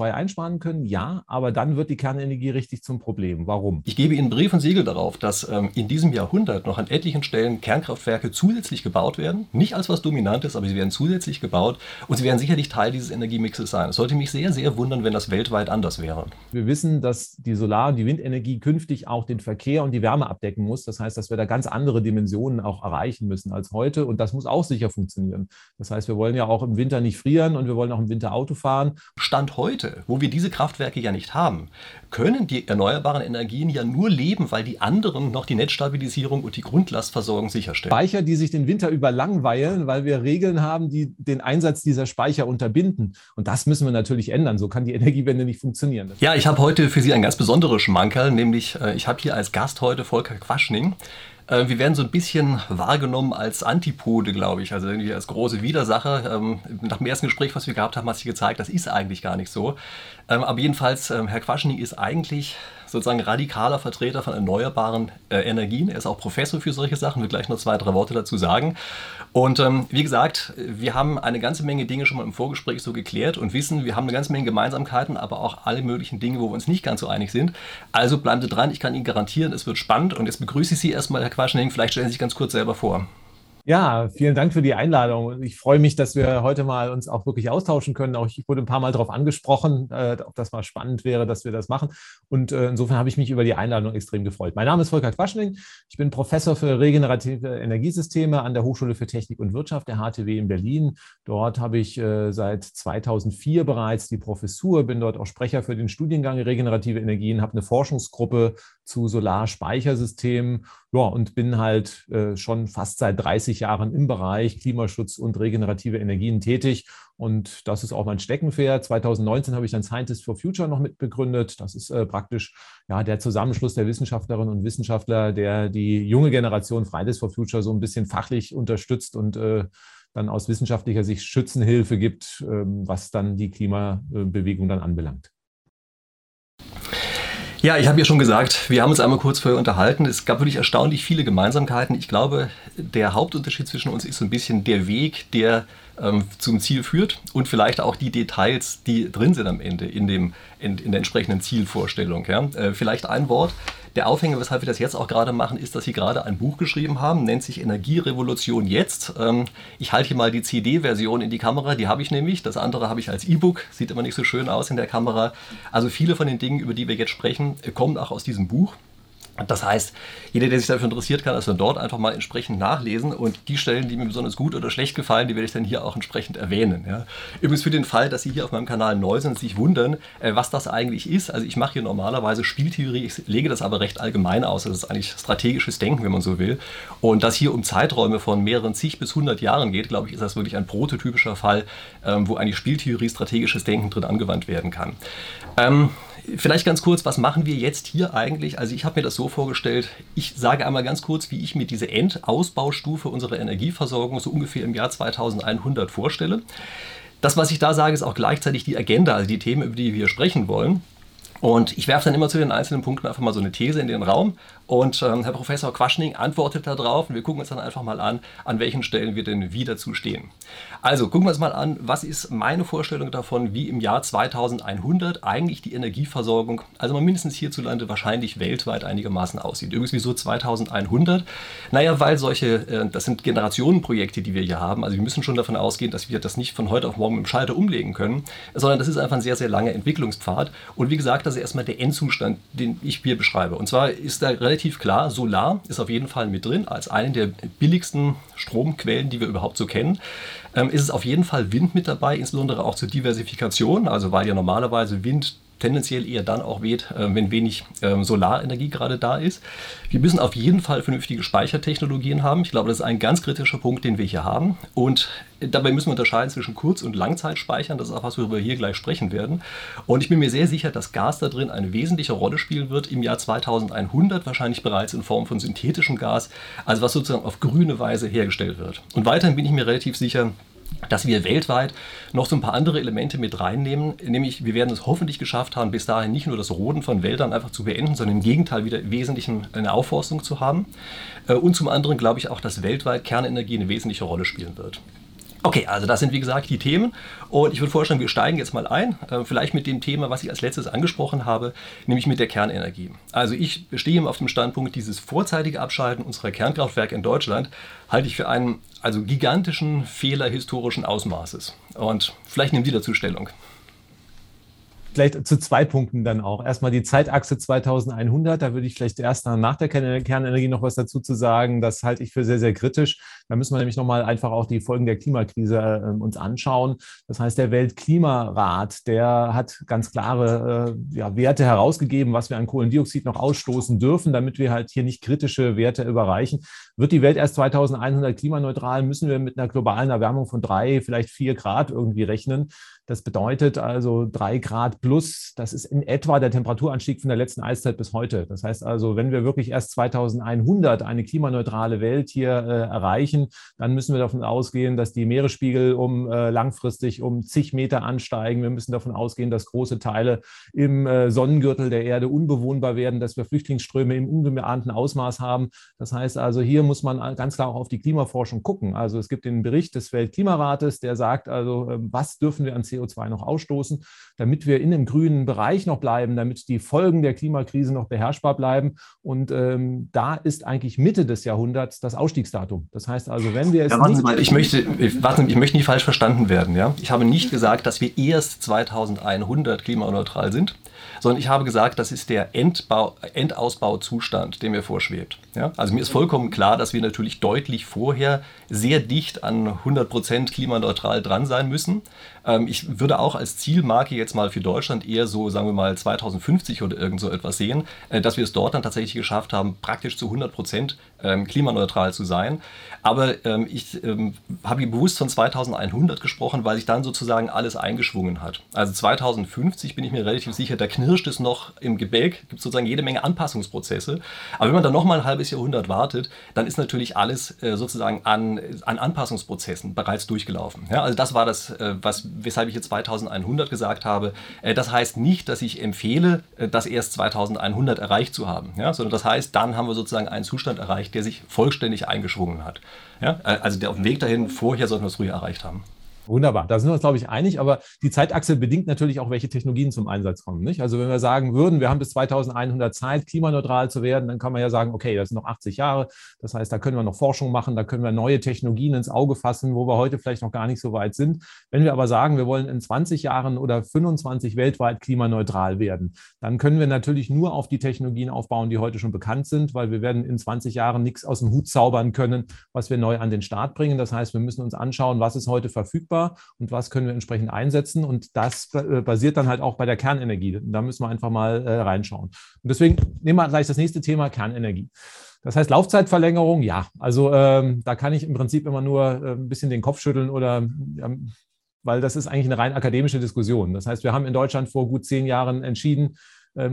CO2 einsparen können, ja, aber dann wird die Kernenergie richtig zum Problem. Warum? Ich gebe Ihnen Brief und Siegel darauf, dass ähm, in diesem Jahrhundert noch an etlichen Stellen Kernkraftwerke zusätzlich gebaut werden. Nicht als was Dominantes, aber sie werden zusätzlich gebaut und sie werden sicherlich Teil dieses Energiemixes sein. Es sollte mich sehr, sehr wundern, wenn das weltweit anders wäre. Wir wissen, dass die Solar- und die Windenergie künftig auch den Verkehr und die Wärme abdecken muss. Das heißt, dass wir da ganz andere Dimensionen auch erreichen müssen als heute und das muss auch sicher funktionieren. Das heißt, wir wollen ja auch im Winter nicht frieren und wir wollen auch im Winter Auto fahren. Stand heute, wo wir diese Kraftwerke ja nicht haben, können die erneuerbaren Energien ja nur leben, weil die anderen noch die Netzstabilisierung und die Grundlastversorgung sicherstellen. Speicher, die sich den Winter über langweilen, weil wir Regeln haben, die den Einsatz dieser Speicher unterbinden. Und das müssen wir natürlich ändern. So kann die Energiewende nicht funktionieren. Ja, ich habe heute für Sie ein ganz besonderes Schmankerl, nämlich äh, ich habe hier als Gast heute Volker Quaschning. Äh, wir werden so ein bisschen wahrgenommen als Antipode, glaube ich, also irgendwie als große Widersacher. Ähm, nach dem ersten Gespräch, was wir gehabt haben, hat sich gezeigt, das ist eigentlich gar nicht so. Ähm, aber jedenfalls, ähm, Herr Quaschning ist eigentlich sozusagen radikaler Vertreter von erneuerbaren äh, Energien. Er ist auch Professor für solche Sachen, wird gleich noch zwei, drei Worte dazu sagen. Und ähm, wie gesagt, wir haben eine ganze Menge Dinge schon mal im Vorgespräch so geklärt und wissen, wir haben eine ganze Menge Gemeinsamkeiten, aber auch alle möglichen Dinge, wo wir uns nicht ganz so einig sind. Also bleiben Sie dran, ich kann Ihnen garantieren, es wird spannend. Und jetzt begrüße ich Sie erstmal, Herr Quaschning. Vielleicht stellen Sie sich ganz kurz selber vor. Ja, vielen Dank für die Einladung. Ich freue mich, dass wir heute mal uns auch wirklich austauschen können. Auch ich wurde ein paar Mal darauf angesprochen, äh, ob das mal spannend wäre, dass wir das machen. Und äh, insofern habe ich mich über die Einladung extrem gefreut. Mein Name ist Volker Quaschning. Ich bin Professor für regenerative Energiesysteme an der Hochschule für Technik und Wirtschaft der HTW in Berlin. Dort habe ich äh, seit 2004 bereits die Professur, bin dort auch Sprecher für den Studiengang regenerative Energien, habe eine Forschungsgruppe zu Solarspeichersystemen ja, und bin halt äh, schon fast seit 30 Jahren im Bereich Klimaschutz und regenerative Energien tätig. Und das ist auch mein Steckenpferd. 2019 habe ich dann Scientists for Future noch mitbegründet. Das ist äh, praktisch ja, der Zusammenschluss der Wissenschaftlerinnen und Wissenschaftler, der die junge Generation Fridays for Future so ein bisschen fachlich unterstützt und äh, dann aus wissenschaftlicher Sicht Schützenhilfe gibt, ähm, was dann die Klimabewegung dann anbelangt. Ja, ich habe ja schon gesagt, wir haben uns einmal kurz vorher unterhalten. Es gab wirklich erstaunlich viele Gemeinsamkeiten. Ich glaube, der Hauptunterschied zwischen uns ist so ein bisschen der Weg, der ähm, zum Ziel führt und vielleicht auch die Details, die drin sind am Ende in, dem, in, in der entsprechenden Zielvorstellung. Ja? Äh, vielleicht ein Wort. Der Aufhänger, weshalb wir das jetzt auch gerade machen, ist, dass Sie gerade ein Buch geschrieben haben, nennt sich Energierevolution jetzt. Ähm, ich halte hier mal die CD-Version in die Kamera, die habe ich nämlich. Das andere habe ich als E-Book, sieht immer nicht so schön aus in der Kamera. Also viele von den Dingen, über die wir jetzt sprechen, kommen auch aus diesem Buch. Das heißt, jeder, der sich dafür interessiert, kann das dann dort einfach mal entsprechend nachlesen und die Stellen, die mir besonders gut oder schlecht gefallen, die werde ich dann hier auch entsprechend erwähnen. Ja. Übrigens für den Fall, dass Sie hier auf meinem Kanal neu sind und sich wundern, äh, was das eigentlich ist. Also ich mache hier normalerweise Spieltheorie, ich lege das aber recht allgemein aus. Das ist eigentlich strategisches Denken, wenn man so will. Und dass hier um Zeiträume von mehreren zig bis hundert Jahren geht, glaube ich, ist das wirklich ein prototypischer Fall, ähm, wo eigentlich Spieltheorie, strategisches Denken drin angewandt werden kann. Ähm, Vielleicht ganz kurz, was machen wir jetzt hier eigentlich? Also ich habe mir das so vorgestellt, ich sage einmal ganz kurz, wie ich mir diese Endausbaustufe unserer Energieversorgung so ungefähr im Jahr 2100 vorstelle. Das, was ich da sage, ist auch gleichzeitig die Agenda, also die Themen, über die wir sprechen wollen. Und ich werfe dann immer zu den einzelnen Punkten einfach mal so eine These in den Raum und ähm, Herr Professor Quaschning antwortet darauf und wir gucken uns dann einfach mal an, an welchen Stellen wir denn wieder zu stehen. Also gucken wir uns mal an, was ist meine Vorstellung davon, wie im Jahr 2100 eigentlich die Energieversorgung, also mal mindestens hierzulande, wahrscheinlich weltweit einigermaßen aussieht. Übrigens wieso 2100? Naja, weil solche, äh, das sind Generationenprojekte, die wir hier haben. Also wir müssen schon davon ausgehen, dass wir das nicht von heute auf morgen dem Schalter umlegen können, sondern das ist einfach ein sehr, sehr langer Entwicklungspfad. Und wie gesagt, das ist erstmal der Endzustand, den ich hier beschreibe. Und zwar ist da relativ relativ klar, Solar ist auf jeden Fall mit drin, als eine der billigsten Stromquellen, die wir überhaupt so kennen. Ähm, ist es auf jeden Fall Wind mit dabei, insbesondere auch zur Diversifikation, also weil ja normalerweise Wind tendenziell eher dann auch weht, äh, wenn wenig ähm, Solarenergie gerade da ist. Wir müssen auf jeden Fall vernünftige Speichertechnologien haben. Ich glaube, das ist ein ganz kritischer Punkt, den wir hier haben. Und dabei müssen wir unterscheiden zwischen Kurz- und Langzeitspeichern. Das ist auch was, worüber wir hier gleich sprechen werden. Und ich bin mir sehr sicher, dass Gas da drin eine wesentliche Rolle spielen wird im Jahr 2100, wahrscheinlich bereits in Form von synthetischem Gas, also was sozusagen auf grüne Weise hergestellt wird. Und weiterhin bin ich mir relativ sicher, dass wir weltweit noch so ein paar andere Elemente mit reinnehmen. Nämlich, wir werden es hoffentlich geschafft haben, bis dahin nicht nur das Roden von Wäldern einfach zu beenden, sondern im Gegenteil wieder im Wesentlichen eine Aufforstung zu haben. Äh, und zum anderen glaube ich auch, dass weltweit Kernenergie eine wesentliche Rolle spielen wird. Okay, also das sind wie gesagt die Themen und ich würde vorstellen, wir steigen jetzt mal ein, äh, vielleicht mit dem Thema, was ich als letztes angesprochen habe, nämlich mit der Kernenergie. Also ich stehe auf dem Standpunkt, dieses vorzeitige Abschalten unserer Kernkraftwerke in Deutschland halte ich für einen also gigantischen Fehler historischen Ausmaßes. Und vielleicht nehmen Sie dazu Stellung vielleicht zu zwei Punkten dann auch. Erstmal die Zeitachse 2100, da würde ich vielleicht erst nach der Kernenergie noch was dazu zu sagen. Das halte ich für sehr, sehr kritisch. Da müssen wir nämlich nochmal einfach auch die Folgen der Klimakrise äh, uns anschauen. Das heißt, der Weltklimarat, der hat ganz klare äh, ja, Werte herausgegeben, was wir an Kohlendioxid noch ausstoßen dürfen, damit wir halt hier nicht kritische Werte überreichen. Wird die Welt erst 2100 klimaneutral, müssen wir mit einer globalen Erwärmung von drei, vielleicht vier Grad irgendwie rechnen. Das bedeutet also drei Grad plus, das ist in etwa der Temperaturanstieg von der letzten Eiszeit bis heute. Das heißt also, wenn wir wirklich erst 2100 eine klimaneutrale Welt hier äh, erreichen, dann müssen wir davon ausgehen, dass die Meeresspiegel um äh, langfristig um zig Meter ansteigen. Wir müssen davon ausgehen, dass große Teile im äh, Sonnengürtel der Erde unbewohnbar werden, dass wir Flüchtlingsströme im ungeahnten Ausmaß haben. Das heißt also, hier muss man ganz klar auch auf die Klimaforschung gucken. Also es gibt den Bericht des Weltklimarates, der sagt also, ähm, was dürfen wir an CO CO2 noch ausstoßen, damit wir in dem grünen Bereich noch bleiben, damit die Folgen der Klimakrise noch beherrschbar bleiben. Und ähm, da ist eigentlich Mitte des Jahrhunderts das Ausstiegsdatum. Das heißt also, wenn wir es. Ja, warten mal, ich möchte, warte, ich möchte nicht falsch verstanden werden. Ja? Ich habe nicht gesagt, dass wir erst 2100 klimaneutral sind sondern ich habe gesagt, das ist der Endbau, Endausbauzustand, der mir vorschwebt. Ja? Also mir ist vollkommen klar, dass wir natürlich deutlich vorher sehr dicht an 100% klimaneutral dran sein müssen. Ähm, ich würde auch als Zielmarke jetzt mal für Deutschland eher so, sagen wir mal, 2050 oder irgend so etwas sehen, äh, dass wir es dort dann tatsächlich geschafft haben, praktisch zu 100% ähm, klimaneutral zu sein. Aber ähm, ich ähm, habe bewusst von 2100 gesprochen, weil sich dann sozusagen alles eingeschwungen hat. Also 2050 bin ich mir relativ sicher, da knirscht es noch im Gebälk, gibt sozusagen jede Menge Anpassungsprozesse. Aber wenn man dann nochmal ein halbes Jahrhundert wartet, dann ist natürlich alles äh, sozusagen an, an Anpassungsprozessen bereits durchgelaufen. Ja, also das war das, äh, was, weshalb ich jetzt 2100 gesagt habe. Äh, das heißt nicht, dass ich empfehle, äh, das erst 2100 erreicht zu haben, ja, sondern das heißt, dann haben wir sozusagen einen Zustand erreicht, der sich vollständig eingeschwungen hat. Ja? Äh, also der auf dem Weg dahin, vorher sollten wir es früher erreicht haben. Wunderbar, da sind wir uns, glaube ich, einig, aber die Zeitachse bedingt natürlich auch, welche Technologien zum Einsatz kommen. Nicht? Also wenn wir sagen würden, wir haben bis 2100 Zeit, klimaneutral zu werden, dann kann man ja sagen, okay, das sind noch 80 Jahre, das heißt, da können wir noch Forschung machen, da können wir neue Technologien ins Auge fassen, wo wir heute vielleicht noch gar nicht so weit sind. Wenn wir aber sagen, wir wollen in 20 Jahren oder 25 weltweit klimaneutral werden, dann können wir natürlich nur auf die Technologien aufbauen, die heute schon bekannt sind, weil wir werden in 20 Jahren nichts aus dem Hut zaubern können, was wir neu an den Start bringen. Das heißt, wir müssen uns anschauen, was ist heute verfügbar verfügbar und was können wir entsprechend einsetzen. Und das äh, basiert dann halt auch bei der Kernenergie. Da müssen wir einfach mal äh, reinschauen. Und deswegen nehmen wir gleich das nächste Thema, Kernenergie. Das heißt, Laufzeitverlängerung, ja. Also ähm, da kann ich im Prinzip immer nur äh, ein bisschen den Kopf schütteln oder ähm, weil das ist eigentlich eine rein akademische Diskussion. Das heißt, wir haben in Deutschland vor gut zehn Jahren entschieden,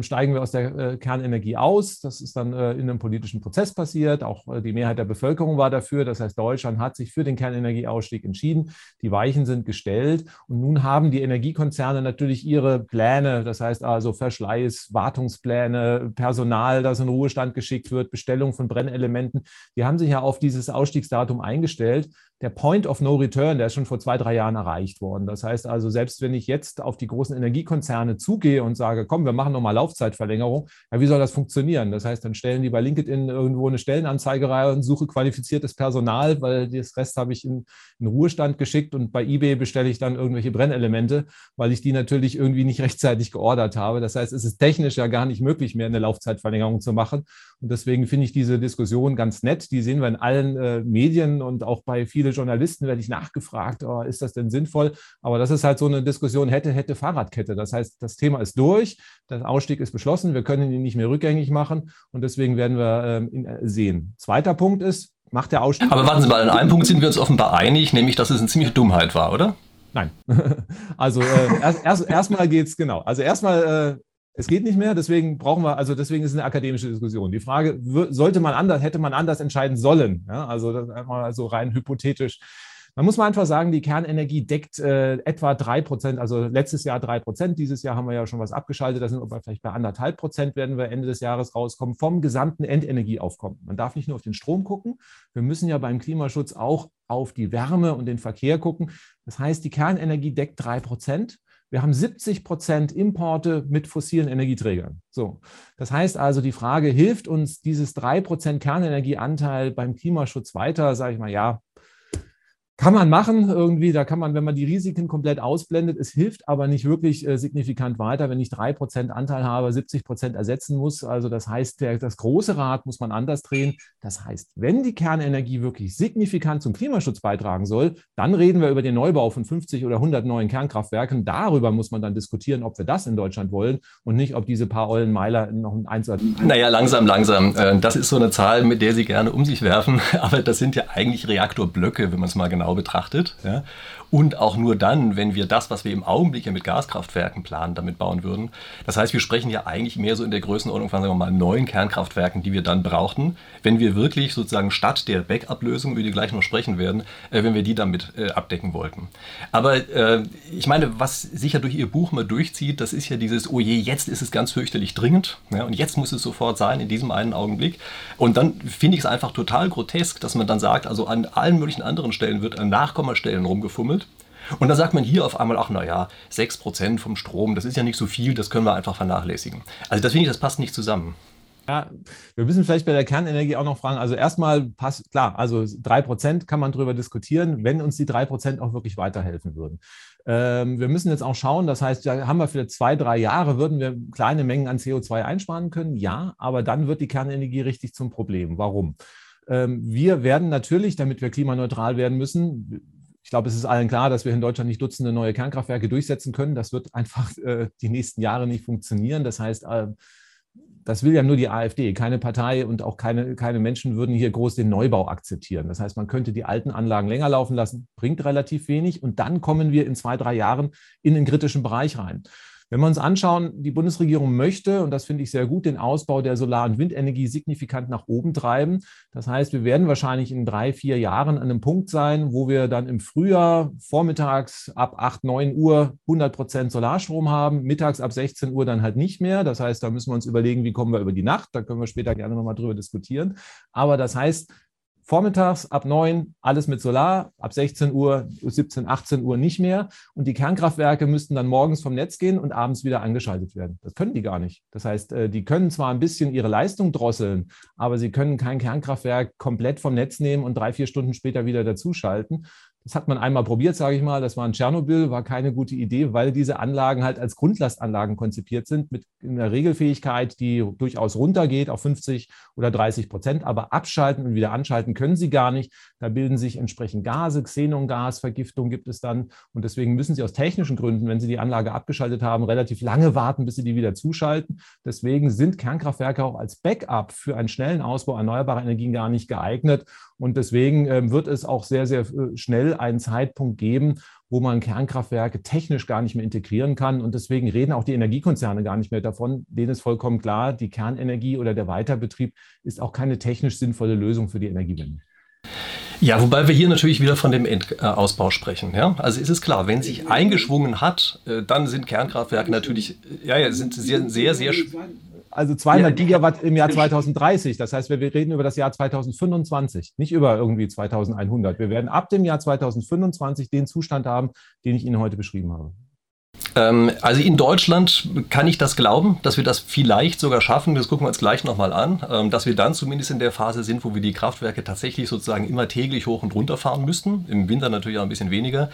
steigen wir aus der äh, Kernenergie aus. Das ist dann äh, in einem politischen Prozess passiert. Auch äh, die Mehrheit der Bevölkerung war dafür. Das heißt, Deutschland hat sich für den Kernenergieausstieg entschieden. Die Weichen sind gestellt. Und nun haben die Energiekonzerne natürlich ihre Pläne, das heißt also Verschleiß, Wartungspläne, Personal, das in Ruhestand geschickt wird, Bestellung von Brennelementen. Die haben sich ja auf dieses Ausstiegsdatum eingestellt der Point of No Return, der ist schon vor zwei, drei Jahren erreicht worden. Das heißt also, selbst wenn ich jetzt auf die großen Energiekonzerne zugehe und sage, komm, wir machen nochmal Laufzeitverlängerung, ja, wie soll das funktionieren? Das heißt, dann stellen die bei LinkedIn irgendwo eine Stellenanzeige rein und suche qualifiziertes Personal, weil das Rest habe ich in, in Ruhestand geschickt und bei eBay bestelle ich dann irgendwelche Brennelemente, weil ich die natürlich irgendwie nicht rechtzeitig geordert habe. Das heißt, es ist technisch ja gar nicht möglich mehr, eine Laufzeitverlängerung zu machen. Und deswegen finde ich diese Diskussion ganz nett. Die sehen wir in allen äh, Medien und auch bei vielen viele Journalisten werde ich nachgefragt, oh, ist das denn sinnvoll? Aber das ist halt so eine Diskussion, hätte, hätte Fahrradkette. Das heißt, das Thema ist durch, der Ausstieg ist beschlossen, wir können ihn nicht mehr rückgängig machen und deswegen werden wir ähm, ihn äh, sehen. Zweiter Punkt ist, macht der Ausstieg. Aber warten Sie mal, an einem Punkt sind wir uns offenbar einig, nämlich, dass es eine ziemliche Dummheit war, oder? Nein. also äh, erst, erst, erstmal geht es genau. Also erstmal äh, es geht nicht mehr, deswegen brauchen wir, also deswegen ist es eine akademische Diskussion. Die Frage, sollte man anders, hätte man anders entscheiden sollen? Ja, also das mal so rein hypothetisch. Man muss mal einfach sagen, die Kernenergie deckt äh, etwa drei Prozent, also letztes Jahr drei Prozent, dieses Jahr haben wir ja schon was abgeschaltet, da sind wir vielleicht bei anderthalb Prozent, werden wir Ende des Jahres rauskommen, vom gesamten Endenergieaufkommen. Man darf nicht nur auf den Strom gucken, wir müssen ja beim Klimaschutz auch auf die Wärme und den Verkehr gucken. Das heißt, die Kernenergie deckt drei Prozent. Wir haben 70 Prozent Importe mit fossilen Energieträgern. So. Das heißt also, die Frage, hilft uns dieses 3 Prozent Kernenergieanteil beim Klimaschutz weiter? Sage ich mal, ja, kann man machen irgendwie, da kann man, wenn man die Risiken komplett ausblendet, es hilft aber nicht wirklich äh, signifikant weiter, wenn ich drei Prozent Anteil habe, 70 Prozent ersetzen muss. Also das heißt, der, das große Rad muss man anders drehen. Das heißt, wenn die Kernenergie wirklich signifikant zum Klimaschutz beitragen soll, dann reden wir über den Neubau von 50 oder 100 neuen Kernkraftwerken. Darüber muss man dann diskutieren, ob wir das in Deutschland wollen und nicht, ob diese paar ollen Meiler noch ein Einsatz. Naja, langsam, langsam. Äh, das ist so eine Zahl, mit der Sie gerne um sich werfen. Aber das sind ja eigentlich Reaktorblöcke, wenn man es mal genau genau betrachtet. Ja? Und auch nur dann, wenn wir das, was wir im Augenblick ja mit Gaskraftwerken planen, damit bauen würden. Das heißt, wir sprechen ja eigentlich mehr so in der Größenordnung von, sagen wir mal, neun Kernkraftwerken, die wir dann brauchten, wenn wir wirklich sozusagen statt der Backup-Lösung, über die gleich noch sprechen werden, äh, wenn wir die damit äh, abdecken wollten. Aber äh, ich meine, was sicher durch Ihr Buch mal durchzieht, das ist ja dieses, oh je, jetzt ist es ganz fürchterlich dringend ja, und jetzt muss es sofort sein, in diesem einen Augenblick. Und dann finde ich es einfach total grotesk, dass man dann sagt, also an allen möglichen anderen Stellen wird an Nachkommastellen rumgefummelt. Und dann sagt man hier auf einmal, ach naja, 6% vom Strom, das ist ja nicht so viel, das können wir einfach vernachlässigen. Also das finde ich, das passt nicht zusammen. Ja, wir müssen vielleicht bei der Kernenergie auch noch fragen. Also erstmal passt, klar, also 3% kann man darüber diskutieren, wenn uns die 3% auch wirklich weiterhelfen würden. Ähm, wir müssen jetzt auch schauen, das heißt, da haben wir für zwei, drei Jahre, würden wir kleine Mengen an CO2 einsparen können, ja, aber dann wird die Kernenergie richtig zum Problem. Warum? Ähm, wir werden natürlich, damit wir klimaneutral werden müssen, ich glaube, es ist allen klar, dass wir in Deutschland nicht Dutzende neue Kernkraftwerke durchsetzen können. Das wird einfach äh, die nächsten Jahre nicht funktionieren. Das heißt, äh, das will ja nur die AfD. Keine Partei und auch keine, keine Menschen würden hier groß den Neubau akzeptieren. Das heißt, man könnte die alten Anlagen länger laufen lassen, bringt relativ wenig und dann kommen wir in zwei, drei Jahren in den kritischen Bereich rein. Wenn wir uns anschauen, die Bundesregierung möchte, und das finde ich sehr gut, den Ausbau der Solar- und Windenergie signifikant nach oben treiben. Das heißt, wir werden wahrscheinlich in drei, vier Jahren an einem Punkt sein, wo wir dann im Frühjahr vormittags ab 8, 9 Uhr 100 Prozent Solarstrom haben, mittags ab 16 Uhr dann halt nicht mehr. Das heißt, da müssen wir uns überlegen, wie kommen wir über die Nacht. Da können wir später gerne nochmal drüber diskutieren. Aber das heißt, Vormittags ab 9 alles mit Solar, ab 16 Uhr, 17, 18 Uhr nicht mehr. Und die Kernkraftwerke müssten dann morgens vom Netz gehen und abends wieder angeschaltet werden. Das können die gar nicht. Das heißt, äh, die können zwar ein bisschen ihre Leistung drosseln, aber sie können kein Kernkraftwerk komplett vom Netz nehmen und drei, vier Stunden später wieder dazuschalten. Das hat man einmal probiert, sage ich mal. Das war in Tschernobyl, war keine gute Idee, weil diese Anlagen halt als Grundlastanlagen konzipiert sind, mit einer Regelfähigkeit, die durchaus runtergeht auf 50 oder 30 Prozent. Aber abschalten und wieder anschalten können sie gar nicht. Da bilden sich entsprechend Gase, Xenongasvergiftung gibt es dann. Und deswegen müssen sie aus technischen Gründen, wenn sie die Anlage abgeschaltet haben, relativ lange warten, bis sie die wieder zuschalten. Deswegen sind Kernkraftwerke auch als Backup für einen schnellen Ausbau erneuerbarer Energien gar nicht geeignet. Und deswegen ähm, wird es auch sehr, sehr äh, schnell einen Zeitpunkt geben, wo man Kernkraftwerke technisch gar nicht mehr integrieren kann. Und deswegen reden auch die Energiekonzerne gar nicht mehr davon. Denen ist vollkommen klar, die Kernenergie oder der Weiterbetrieb ist auch keine technisch sinnvolle Lösung für die Energiewende. Ja, wobei wir hier natürlich wieder von dem Endausbau sprechen. Ja? Also ist es klar, wenn sich eingeschwungen hat, äh, dann sind Kernkraftwerke natürlich, ja, ja, sind sehr, sehr, sehr, also 200 ja, Gigawatt im Jahr 2030. Das heißt, wir reden über das Jahr 2025, nicht über irgendwie 2100. Wir werden ab dem Jahr 2025 den Zustand haben, den ich Ihnen heute beschrieben habe. Ähm, also in Deutschland kann ich das glauben, dass wir das vielleicht sogar schaffen. Das gucken wir uns gleich nochmal an, ähm, dass wir dann zumindest in der Phase sind, wo wir die Kraftwerke tatsächlich sozusagen immer täglich hoch und runter fahren müssten. Im Winter natürlich auch ein bisschen weniger.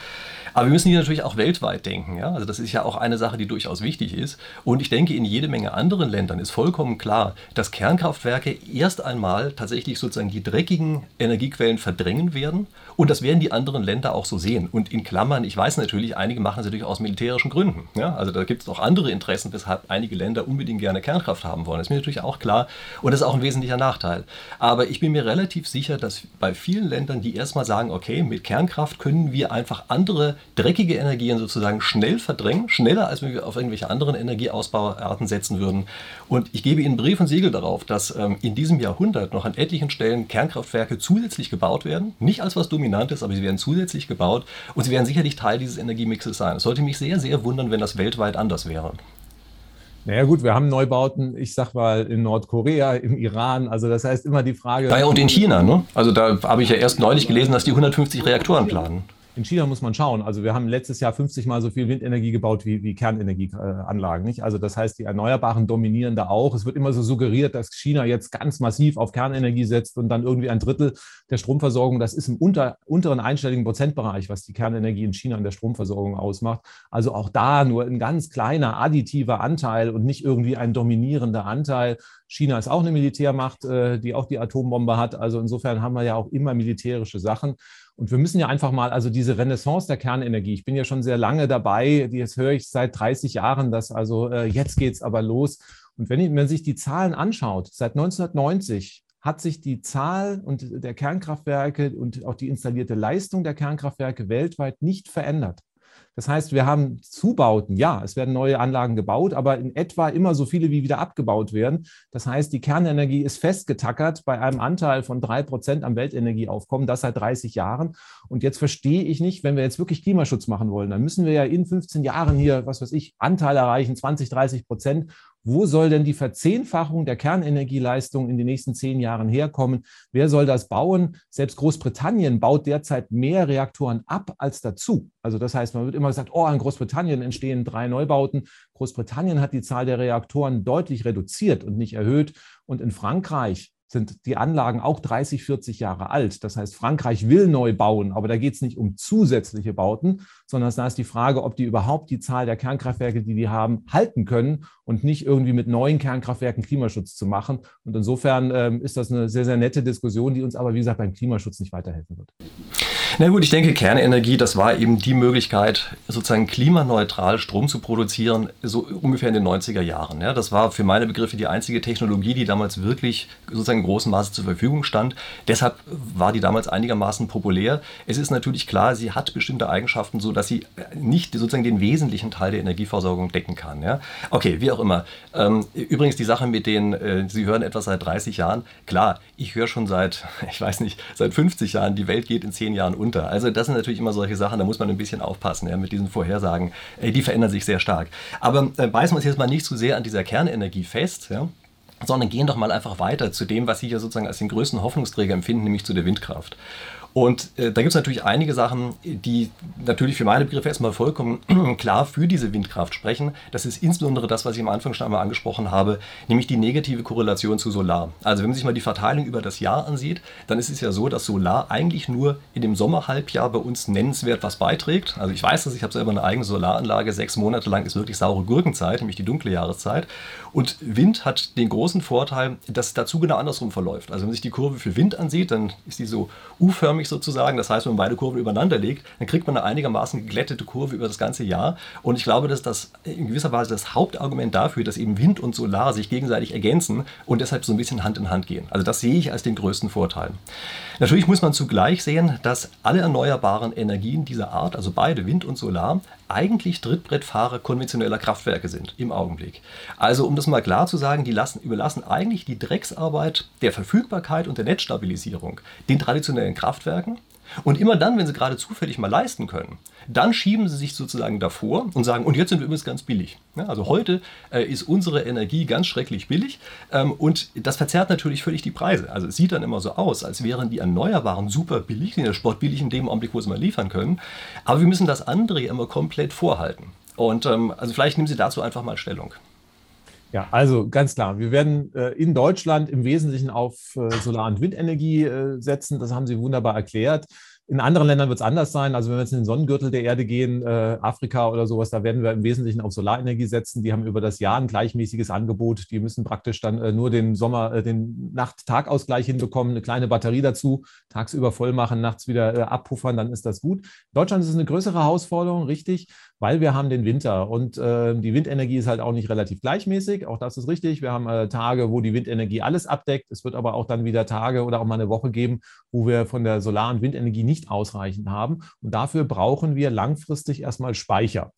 Aber wir müssen hier natürlich auch weltweit denken. Ja? Also das ist ja auch eine Sache, die durchaus wichtig ist. Und ich denke, in jede Menge anderen Ländern ist vollkommen klar, dass Kernkraftwerke erst einmal tatsächlich sozusagen die dreckigen Energiequellen verdrängen werden. Und das werden die anderen Länder auch so sehen. Und in Klammern, ich weiß natürlich, einige machen es natürlich aus militärischen Gründen. Ja? Also da gibt es auch andere Interessen, weshalb einige Länder unbedingt gerne Kernkraft haben wollen. Das ist mir natürlich auch klar. Und das ist auch ein wesentlicher Nachteil. Aber ich bin mir relativ sicher, dass bei vielen Ländern, die erstmal sagen, okay, mit Kernkraft können wir einfach andere dreckige Energien sozusagen schnell verdrängen, schneller als wenn wir auf irgendwelche anderen Energieausbauarten setzen würden. Und ich gebe Ihnen Brief und Siegel darauf, dass ähm, in diesem Jahrhundert noch an etlichen Stellen Kernkraftwerke zusätzlich gebaut werden. Nicht als was Dominantes, aber sie werden zusätzlich gebaut und sie werden sicherlich Teil dieses Energiemixes sein. Es sollte mich sehr, sehr wundern, wenn das weltweit anders wäre. Naja gut, wir haben Neubauten, ich sag mal, in Nordkorea, im Iran. Also das heißt immer die Frage. Ja, und in China, ne? Also da habe ich ja erst neulich gelesen, dass die 150 Reaktoren planen. In China muss man schauen. Also wir haben letztes Jahr 50 mal so viel Windenergie gebaut wie, wie Kernenergieanlagen. Nicht? Also das heißt, die Erneuerbaren dominieren da auch. Es wird immer so suggeriert, dass China jetzt ganz massiv auf Kernenergie setzt und dann irgendwie ein Drittel der Stromversorgung. Das ist im unter, unteren einstelligen Prozentbereich, was die Kernenergie in China in der Stromversorgung ausmacht. Also auch da nur ein ganz kleiner additiver Anteil und nicht irgendwie ein dominierender Anteil. China ist auch eine Militärmacht, äh, die auch die Atombombe hat. Also insofern haben wir ja auch immer militärische Sachen. Und wir müssen ja einfach mal, also diese Renaissance der Kernenergie, ich bin ja schon sehr lange dabei, jetzt höre ich seit 30 Jahren, dass also äh, jetzt geht es aber los. Und wenn, wenn man sich die Zahlen anschaut, seit 1990 hat sich die Zahl und der Kernkraftwerke und auch die installierte Leistung der Kernkraftwerke weltweit nicht verändert. Das heißt, wir haben Zubauten, ja, es werden neue Anlagen gebaut, aber in etwa immer so viele, wie wieder abgebaut werden. Das heißt, die Kernenergie ist festgetackert bei einem Anteil von drei Prozent am Weltenergieaufkommen, das seit 30 Jahren. Und jetzt verstehe ich nicht, wenn wir jetzt wirklich Klimaschutz machen wollen, dann müssen wir ja in 15 Jahren hier, was weiß ich, Anteil erreichen, 20, 30 Prozent wo soll denn die Verzehnfachung der Kernenergieleistung in den nächsten zehn Jahren herkommen? Wer soll das bauen? Selbst Großbritannien baut derzeit mehr Reaktoren ab als dazu. Also das heißt, man wird immer gesagt, oh, in Großbritannien entstehen drei Neubauten. Großbritannien hat die Zahl der Reaktoren deutlich reduziert und nicht erhöht. Und in Frankreich sind die Anlagen auch 30, 40 Jahre alt. Das heißt, Frankreich will neu bauen, aber da geht es nicht um zusätzliche Bauten, sondern da ist die Frage, ob die überhaupt die Zahl der Kernkraftwerke, die die haben, halten können und nicht irgendwie mit neuen Kernkraftwerken Klimaschutz zu machen. Und insofern ähm, ist das eine sehr, sehr nette Diskussion, die uns aber, wie gesagt, beim Klimaschutz nicht weiterhelfen wird. Na gut, ich denke, Kernenergie, das war eben die Möglichkeit, sozusagen klimaneutral Strom zu produzieren, so ungefähr in den 90er Jahren. Ja, das war für meine Begriffe die einzige Technologie, die damals wirklich sozusagen in großem Maße zur Verfügung stand. Deshalb war die damals einigermaßen populär. Es ist natürlich klar, sie hat bestimmte Eigenschaften, so dass sie nicht sozusagen den wesentlichen Teil der Energieversorgung decken kann. Ja? Okay, wie auch immer. Ähm, übrigens die Sache mit den, äh, Sie hören etwas seit 30 Jahren. Klar, ich höre schon seit, ich weiß nicht, seit 50 Jahren, die Welt geht in 10 Jahren unter. Also das sind natürlich immer solche Sachen, da muss man ein bisschen aufpassen ja, mit diesen Vorhersagen. Äh, die verändern sich sehr stark. Aber äh, beißen wir uns jetzt mal nicht zu sehr an dieser Kernenergie fest. Ja? sondern gehen doch mal einfach weiter zu dem, was Sie ja sozusagen als den größten Hoffnungsträger empfinden, nämlich zu der Windkraft. Und äh, da gibt es natürlich einige Sachen, die natürlich für meine Begriffe erstmal vollkommen klar für diese Windkraft sprechen. Das ist insbesondere das, was ich am Anfang schon einmal angesprochen habe, nämlich die negative Korrelation zu Solar. Also wenn man sich mal die Verteilung über das Jahr ansieht, dann ist es ja so, dass Solar eigentlich nur in dem Sommerhalbjahr bei uns nennenswert was beiträgt. Also ich weiß dass ich habe selber eine eigene Solaranlage. Sechs Monate lang ist wirklich saure Gurkenzeit, nämlich die dunkle Jahreszeit. Und Wind hat den großen Vorteil, dass es dazu genau andersrum verläuft. Also wenn man sich die Kurve für Wind ansieht, dann ist die so U-förmig sozusagen. Das heißt, wenn man beide Kurven übereinander legt, dann kriegt man eine einigermaßen geglättete Kurve über das ganze Jahr. Und ich glaube, dass das in gewisser Weise das Hauptargument dafür, dass eben Wind und Solar sich gegenseitig ergänzen und deshalb so ein bisschen Hand in Hand gehen. Also das sehe ich als den größten Vorteil. Natürlich muss man zugleich sehen, dass alle erneuerbaren Energien dieser Art, also beide Wind und Solar, eigentlich Trittbrettfahrer konventioneller Kraftwerke sind im Augenblick. Also um das mal klar zu sagen, die lassen, überlassen eigentlich die Drecksarbeit der Verfügbarkeit und der Netzstabilisierung den traditionellen Kraftwerken und immer dann, wenn sie gerade zufällig mal leisten können, dann schieben sie sich sozusagen davor und sagen, und jetzt sind wir übrigens ganz billig. Ja, also heute äh, ist unsere Energie ganz schrecklich billig ähm, und das verzerrt natürlich völlig die Preise. Also es sieht dann immer so aus, als wären die Erneuerbaren super billig, sind ja sportbillig in dem Augenblick, wo sie mal liefern können. Aber wir müssen das andere immer komplett vorhalten. Und ähm, also vielleicht nehmen Sie dazu einfach mal Stellung. Ja, also ganz klar. Wir werden äh, in Deutschland im Wesentlichen auf äh, Solar- und Windenergie äh, setzen. Das haben Sie wunderbar erklärt. In anderen Ländern wird es anders sein. Also wenn wir jetzt in den Sonnengürtel der Erde gehen, Afrika oder sowas, da werden wir im Wesentlichen auf Solarenergie setzen. Die haben über das Jahr ein gleichmäßiges Angebot. Die müssen praktisch dann nur den Sommer, den Nacht-Tag-Ausgleich hinbekommen, eine kleine Batterie dazu, tagsüber voll machen, nachts wieder abpuffern, dann ist das gut. Deutschland ist es eine größere Herausforderung, richtig, weil wir haben den Winter und äh, die Windenergie ist halt auch nicht relativ gleichmäßig. Auch das ist richtig. Wir haben äh, Tage, wo die Windenergie alles abdeckt. Es wird aber auch dann wieder Tage oder auch mal eine Woche geben, wo wir von der Solar- und Windenergie nicht nicht ausreichend haben. Und dafür brauchen wir langfristig erstmal Speicher.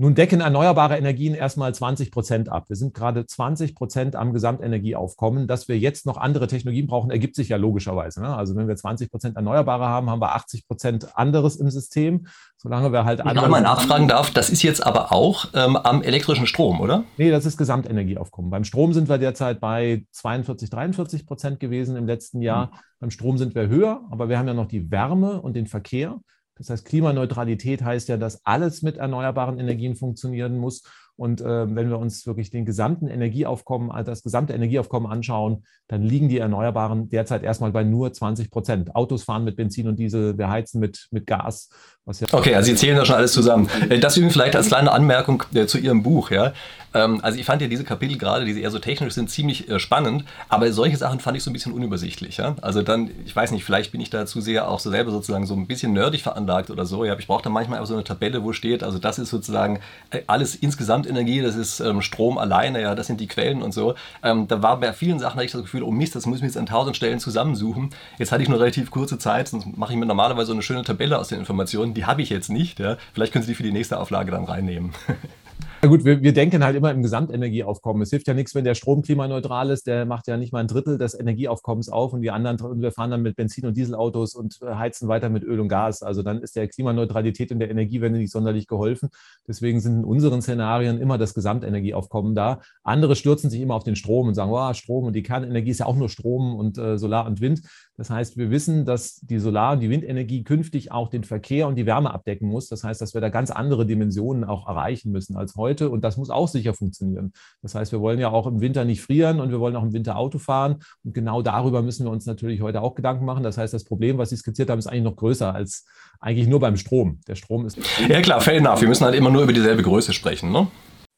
Nun decken erneuerbare Energien erstmal 20 Prozent ab. Wir sind gerade 20 Prozent am Gesamtenergieaufkommen. Dass wir jetzt noch andere Technologien brauchen, ergibt sich ja logischerweise. Ne? Also wenn wir 20 Prozent Erneuerbare haben, haben wir 80 Prozent anderes im System. Solange wir halt andere. Wenn ich mal nachfragen darf, das ist jetzt aber auch ähm, am elektrischen Strom, oder? Nee, das ist Gesamtenergieaufkommen. Beim Strom sind wir derzeit bei 42, 43 Prozent gewesen im letzten Jahr. Hm. Beim Strom sind wir höher, aber wir haben ja noch die Wärme und den Verkehr. Das heißt, Klimaneutralität heißt ja, dass alles mit erneuerbaren Energien funktionieren muss. Und äh, wenn wir uns wirklich den gesamten Energieaufkommen, also das gesamte Energieaufkommen anschauen, dann liegen die Erneuerbaren derzeit erstmal bei nur 20 Prozent. Autos fahren mit Benzin und Diesel, wir heizen mit, mit Gas. Ja okay, also Sie zählen da schon alles zusammen. Äh, das übrigens vielleicht als kleine Anmerkung äh, zu Ihrem Buch. Ja? Ähm, also ich fand ja diese Kapitel gerade, die eher so technisch sind, ziemlich äh, spannend, aber solche Sachen fand ich so ein bisschen unübersichtlich. Ja? Also dann, ich weiß nicht, vielleicht bin ich da zu sehr auch so selber sozusagen so ein bisschen nerdig veranlagt oder so. Ja? Ich brauche da manchmal einfach so eine Tabelle, wo steht, also das ist sozusagen alles insgesamt Energie, das ist ähm, Strom alleine, ja, das sind die Quellen und so. Ähm, da war bei vielen Sachen, hatte ich das Gefühl, oh Mist, das muss ich jetzt an tausend Stellen zusammensuchen. Jetzt hatte ich nur relativ kurze Zeit, sonst mache ich mir normalerweise so eine schöne Tabelle aus den Informationen. Die habe ich jetzt nicht. Ja? Vielleicht können Sie die für die nächste Auflage dann reinnehmen. Ja gut, wir, wir denken halt immer im Gesamtenergieaufkommen. Es hilft ja nichts, wenn der Strom klimaneutral ist, der macht ja nicht mal ein Drittel des Energieaufkommens auf und die anderen, und wir fahren dann mit Benzin- und Dieselautos und äh, heizen weiter mit Öl und Gas. Also dann ist der Klimaneutralität und der Energiewende nicht sonderlich geholfen. Deswegen sind in unseren Szenarien immer das Gesamtenergieaufkommen da. Andere stürzen sich immer auf den Strom und sagen, oh, Strom und die Kernenergie ist ja auch nur Strom und äh, Solar und Wind. Das heißt, wir wissen, dass die Solar- und die Windenergie künftig auch den Verkehr und die Wärme abdecken muss. Das heißt, dass wir da ganz andere Dimensionen auch erreichen müssen als heute. Und das muss auch sicher funktionieren. Das heißt, wir wollen ja auch im Winter nicht frieren und wir wollen auch im Winter Auto fahren. Und genau darüber müssen wir uns natürlich heute auch Gedanken machen. Das heißt, das Problem, was Sie skizziert haben, ist eigentlich noch größer als eigentlich nur beim Strom. Der Strom ist. Ja, klar, fair enough. Wir müssen halt immer nur über dieselbe Größe sprechen. Ne?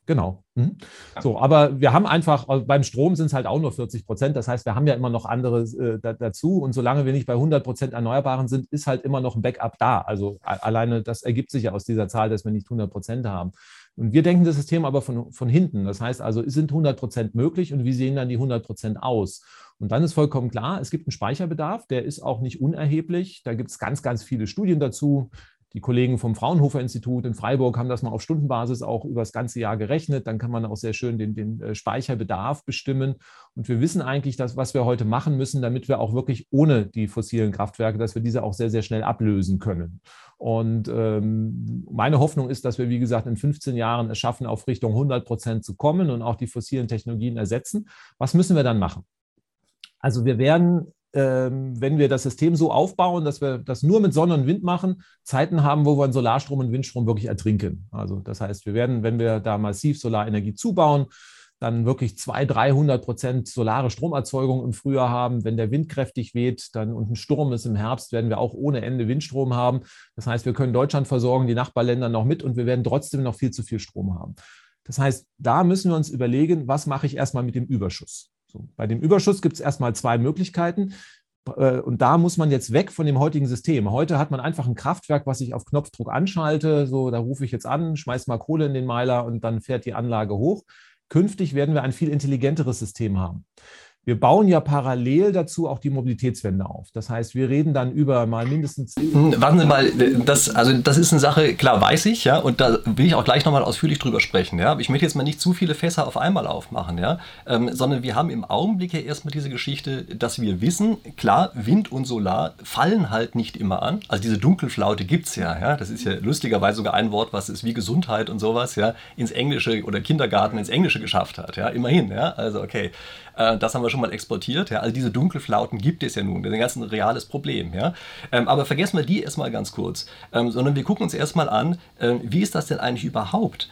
Genau. Mhm. So, aber wir haben einfach, äh, beim Strom sind es halt auch nur 40 Prozent. Das heißt, wir haben ja immer noch andere äh, da, dazu. Und solange wir nicht bei 100 Prozent Erneuerbaren sind, ist halt immer noch ein Backup da. Also alleine das ergibt sich ja aus dieser Zahl, dass wir nicht 100 Prozent haben. Und wir denken das System aber von, von hinten. Das heißt also, sind 100 Prozent möglich und wie sehen dann die 100 Prozent aus? Und dann ist vollkommen klar, es gibt einen Speicherbedarf, der ist auch nicht unerheblich. Da gibt es ganz, ganz viele Studien dazu. Die Kollegen vom Fraunhofer Institut in Freiburg haben das mal auf Stundenbasis auch über das ganze Jahr gerechnet. Dann kann man auch sehr schön den, den äh, Speicherbedarf bestimmen. Und wir wissen eigentlich, dass, was wir heute machen müssen, damit wir auch wirklich ohne die fossilen Kraftwerke, dass wir diese auch sehr, sehr schnell ablösen können. Und ähm, meine Hoffnung ist, dass wir, wie gesagt, in 15 Jahren es schaffen, auf Richtung 100 Prozent zu kommen und auch die fossilen Technologien ersetzen. Was müssen wir dann machen? Also wir werden wenn wir das System so aufbauen, dass wir das nur mit Sonne und Wind machen, Zeiten haben, wo wir einen Solarstrom und Windstrom wirklich ertrinken. Also das heißt, wir werden, wenn wir da massiv Solarenergie zubauen, dann wirklich 200, 300 Prozent solare Stromerzeugung im Frühjahr haben. Wenn der Wind kräftig weht dann, und ein Sturm ist im Herbst, werden wir auch ohne Ende Windstrom haben. Das heißt, wir können Deutschland versorgen, die Nachbarländer noch mit und wir werden trotzdem noch viel zu viel Strom haben. Das heißt, da müssen wir uns überlegen, was mache ich erstmal mit dem Überschuss? So, bei dem Überschuss gibt es erstmal zwei Möglichkeiten. Äh, und da muss man jetzt weg von dem heutigen System. Heute hat man einfach ein Kraftwerk, was ich auf Knopfdruck anschalte. So, da rufe ich jetzt an, schmeiß mal Kohle in den Meiler und dann fährt die Anlage hoch. Künftig werden wir ein viel intelligenteres System haben. Wir bauen ja parallel dazu auch die Mobilitätswende auf. Das heißt, wir reden dann über mal mindestens. Hm, warten Sie mal, das, also das ist eine Sache, klar weiß ich, ja, und da will ich auch gleich nochmal ausführlich drüber sprechen, ja. Ich möchte jetzt mal nicht zu viele Fässer auf einmal aufmachen, ja, ähm, sondern wir haben im Augenblick ja erstmal diese Geschichte, dass wir wissen, klar, Wind und Solar fallen halt nicht immer an. Also diese Dunkelflaute gibt es ja, ja. Das ist ja lustigerweise sogar ein Wort, was es wie Gesundheit und sowas, ja, ins Englische oder Kindergarten ins Englische geschafft hat, ja, immerhin, ja. Also okay. Äh, das haben wir schon mal exportiert. Ja? Also diese Dunkelflauten gibt es ja nun. Das ist ein ganz reales Problem. Ja? Ähm, aber vergessen wir die erstmal ganz kurz, ähm, sondern wir gucken uns erstmal an, äh, wie ist das denn eigentlich überhaupt?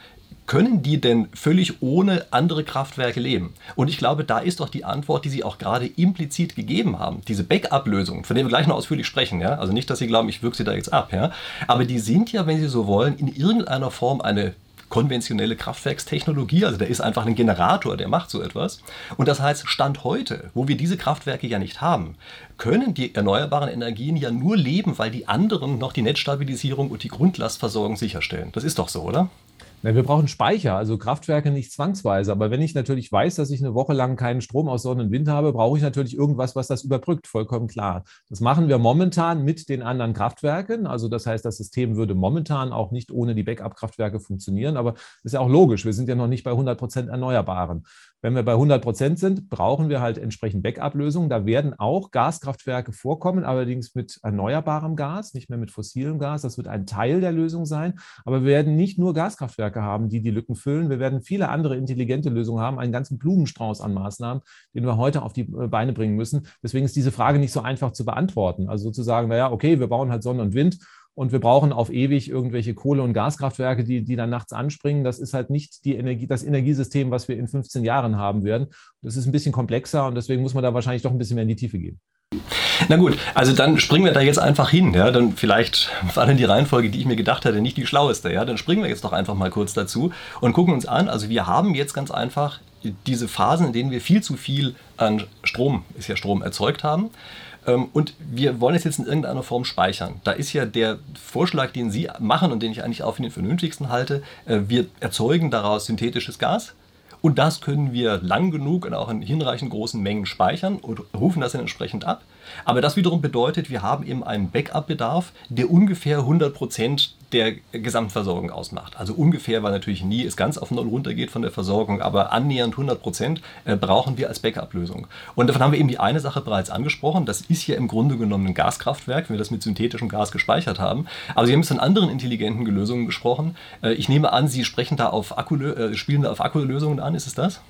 können die denn völlig ohne andere Kraftwerke leben? Und ich glaube, da ist doch die Antwort, die Sie auch gerade implizit gegeben haben. Diese Backup-Lösungen, von denen wir gleich noch ausführlich sprechen. Ja? Also nicht, dass Sie glauben, ich wirke Sie da jetzt ab. Ja? Aber die sind ja, wenn Sie so wollen, in irgendeiner Form eine konventionelle Kraftwerkstechnologie. Also da ist einfach ein Generator, der macht so etwas. Und das heißt, Stand heute, wo wir diese Kraftwerke ja nicht haben, können die erneuerbaren Energien ja nur leben, weil die anderen noch die Netzstabilisierung und die Grundlastversorgung sicherstellen. Das ist doch so, oder? Ja, wir brauchen Speicher, also Kraftwerke nicht zwangsweise. Aber wenn ich natürlich weiß, dass ich eine Woche lang keinen Strom aus Sonne und Wind habe, brauche ich natürlich irgendwas, was das überbrückt, vollkommen klar. Das machen wir momentan mit den anderen Kraftwerken. Also das heißt, das System würde momentan auch nicht ohne die Backup-Kraftwerke funktionieren. Aber ist ja auch logisch. Wir sind ja noch nicht bei 100 Prozent Erneuerbaren. Wenn wir bei 100 Prozent sind, brauchen wir halt entsprechend Backup-Lösungen. Da werden auch Gaskraftwerke vorkommen, allerdings mit erneuerbarem Gas, nicht mehr mit fossilem Gas. Das wird ein Teil der Lösung sein. Aber wir werden nicht nur Gaskraftwerke haben, die die Lücken füllen. Wir werden viele andere intelligente Lösungen haben, einen ganzen Blumenstrauß an Maßnahmen, den wir heute auf die äh, Beine bringen müssen. Deswegen ist diese Frage nicht so einfach zu beantworten. Also sozusagen, naja, okay, wir bauen halt Sonne und Wind und wir brauchen auf ewig irgendwelche Kohle- und Gaskraftwerke, die, die dann nachts anspringen. Das ist halt nicht die Energie, das Energiesystem, was wir in 15 Jahren haben werden. Das ist ein bisschen komplexer und deswegen muss man da wahrscheinlich doch ein bisschen mehr in die Tiefe gehen. Na gut, also dann springen wir da jetzt einfach hin. Ja? Dann vielleicht war dann die Reihenfolge, die ich mir gedacht hatte, nicht die schlaueste. Ja? Dann springen wir jetzt doch einfach mal kurz dazu und gucken uns an. Also wir haben jetzt ganz einfach diese Phasen, in denen wir viel zu viel an Strom, ist ja Strom, erzeugt haben. Ähm, und wir wollen es jetzt in irgendeiner Form speichern. Da ist ja der Vorschlag, den Sie machen und den ich eigentlich auch für den vernünftigsten halte, äh, wir erzeugen daraus synthetisches Gas. Und das können wir lang genug und auch in hinreichend großen Mengen speichern und rufen das dann entsprechend ab. Aber das wiederum bedeutet, wir haben eben einen Backup-Bedarf, der ungefähr 100 Prozent der Gesamtversorgung ausmacht. Also ungefähr, weil natürlich nie es ganz auf Null runtergeht von der Versorgung, aber annähernd 100 Prozent äh, brauchen wir als Backup-Lösung. Und davon haben wir eben die eine Sache bereits angesprochen. Das ist ja im Grunde genommen ein Gaskraftwerk, wenn wir das mit synthetischem Gas gespeichert haben. Aber Sie haben jetzt von anderen intelligenten Lösungen gesprochen. Äh, ich nehme an, Sie sprechen da auf Akku, äh, spielen da auf Akkulösungen an. Ist es das?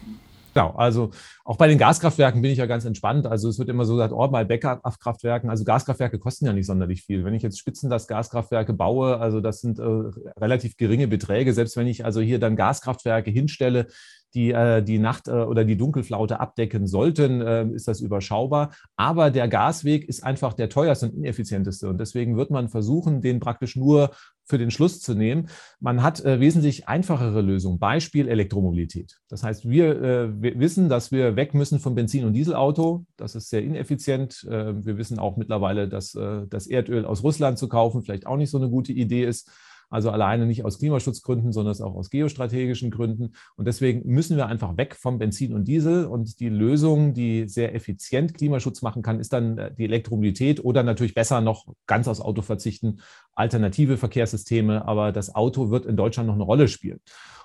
Genau, also auch bei den Gaskraftwerken bin ich ja ganz entspannt. Also es wird immer so gesagt, oh, bei Backup-Kraftwerken, also Gaskraftwerke kosten ja nicht sonderlich viel. Wenn ich jetzt Spitzen das Gaskraftwerke baue, also das sind äh, relativ geringe Beträge, selbst wenn ich also hier dann Gaskraftwerke hinstelle, die äh, die Nacht- äh, oder die Dunkelflaute abdecken sollten, äh, ist das überschaubar. Aber der Gasweg ist einfach der teuerste und ineffizienteste. Und deswegen wird man versuchen, den praktisch nur für den Schluss zu nehmen. Man hat äh, wesentlich einfachere Lösungen. Beispiel Elektromobilität. Das heißt, wir, äh, wir, wissen, dass wir weg müssen vom Benzin- und Dieselauto. Das ist sehr ineffizient. Äh, wir wissen auch mittlerweile, dass das Erdöl aus Russland zu kaufen vielleicht auch nicht so eine gute Idee ist. Also alleine nicht aus Klimaschutzgründen, sondern auch aus geostrategischen Gründen. Und deswegen müssen wir einfach weg vom Benzin und Diesel. Und die Lösung, die sehr effizient Klimaschutz machen kann, ist dann äh, die Elektromobilität oder natürlich besser noch ganz aus Auto verzichten, alternative Verkehrssysteme. Aber das Auto wird in Deutschland noch eine Rolle spielen.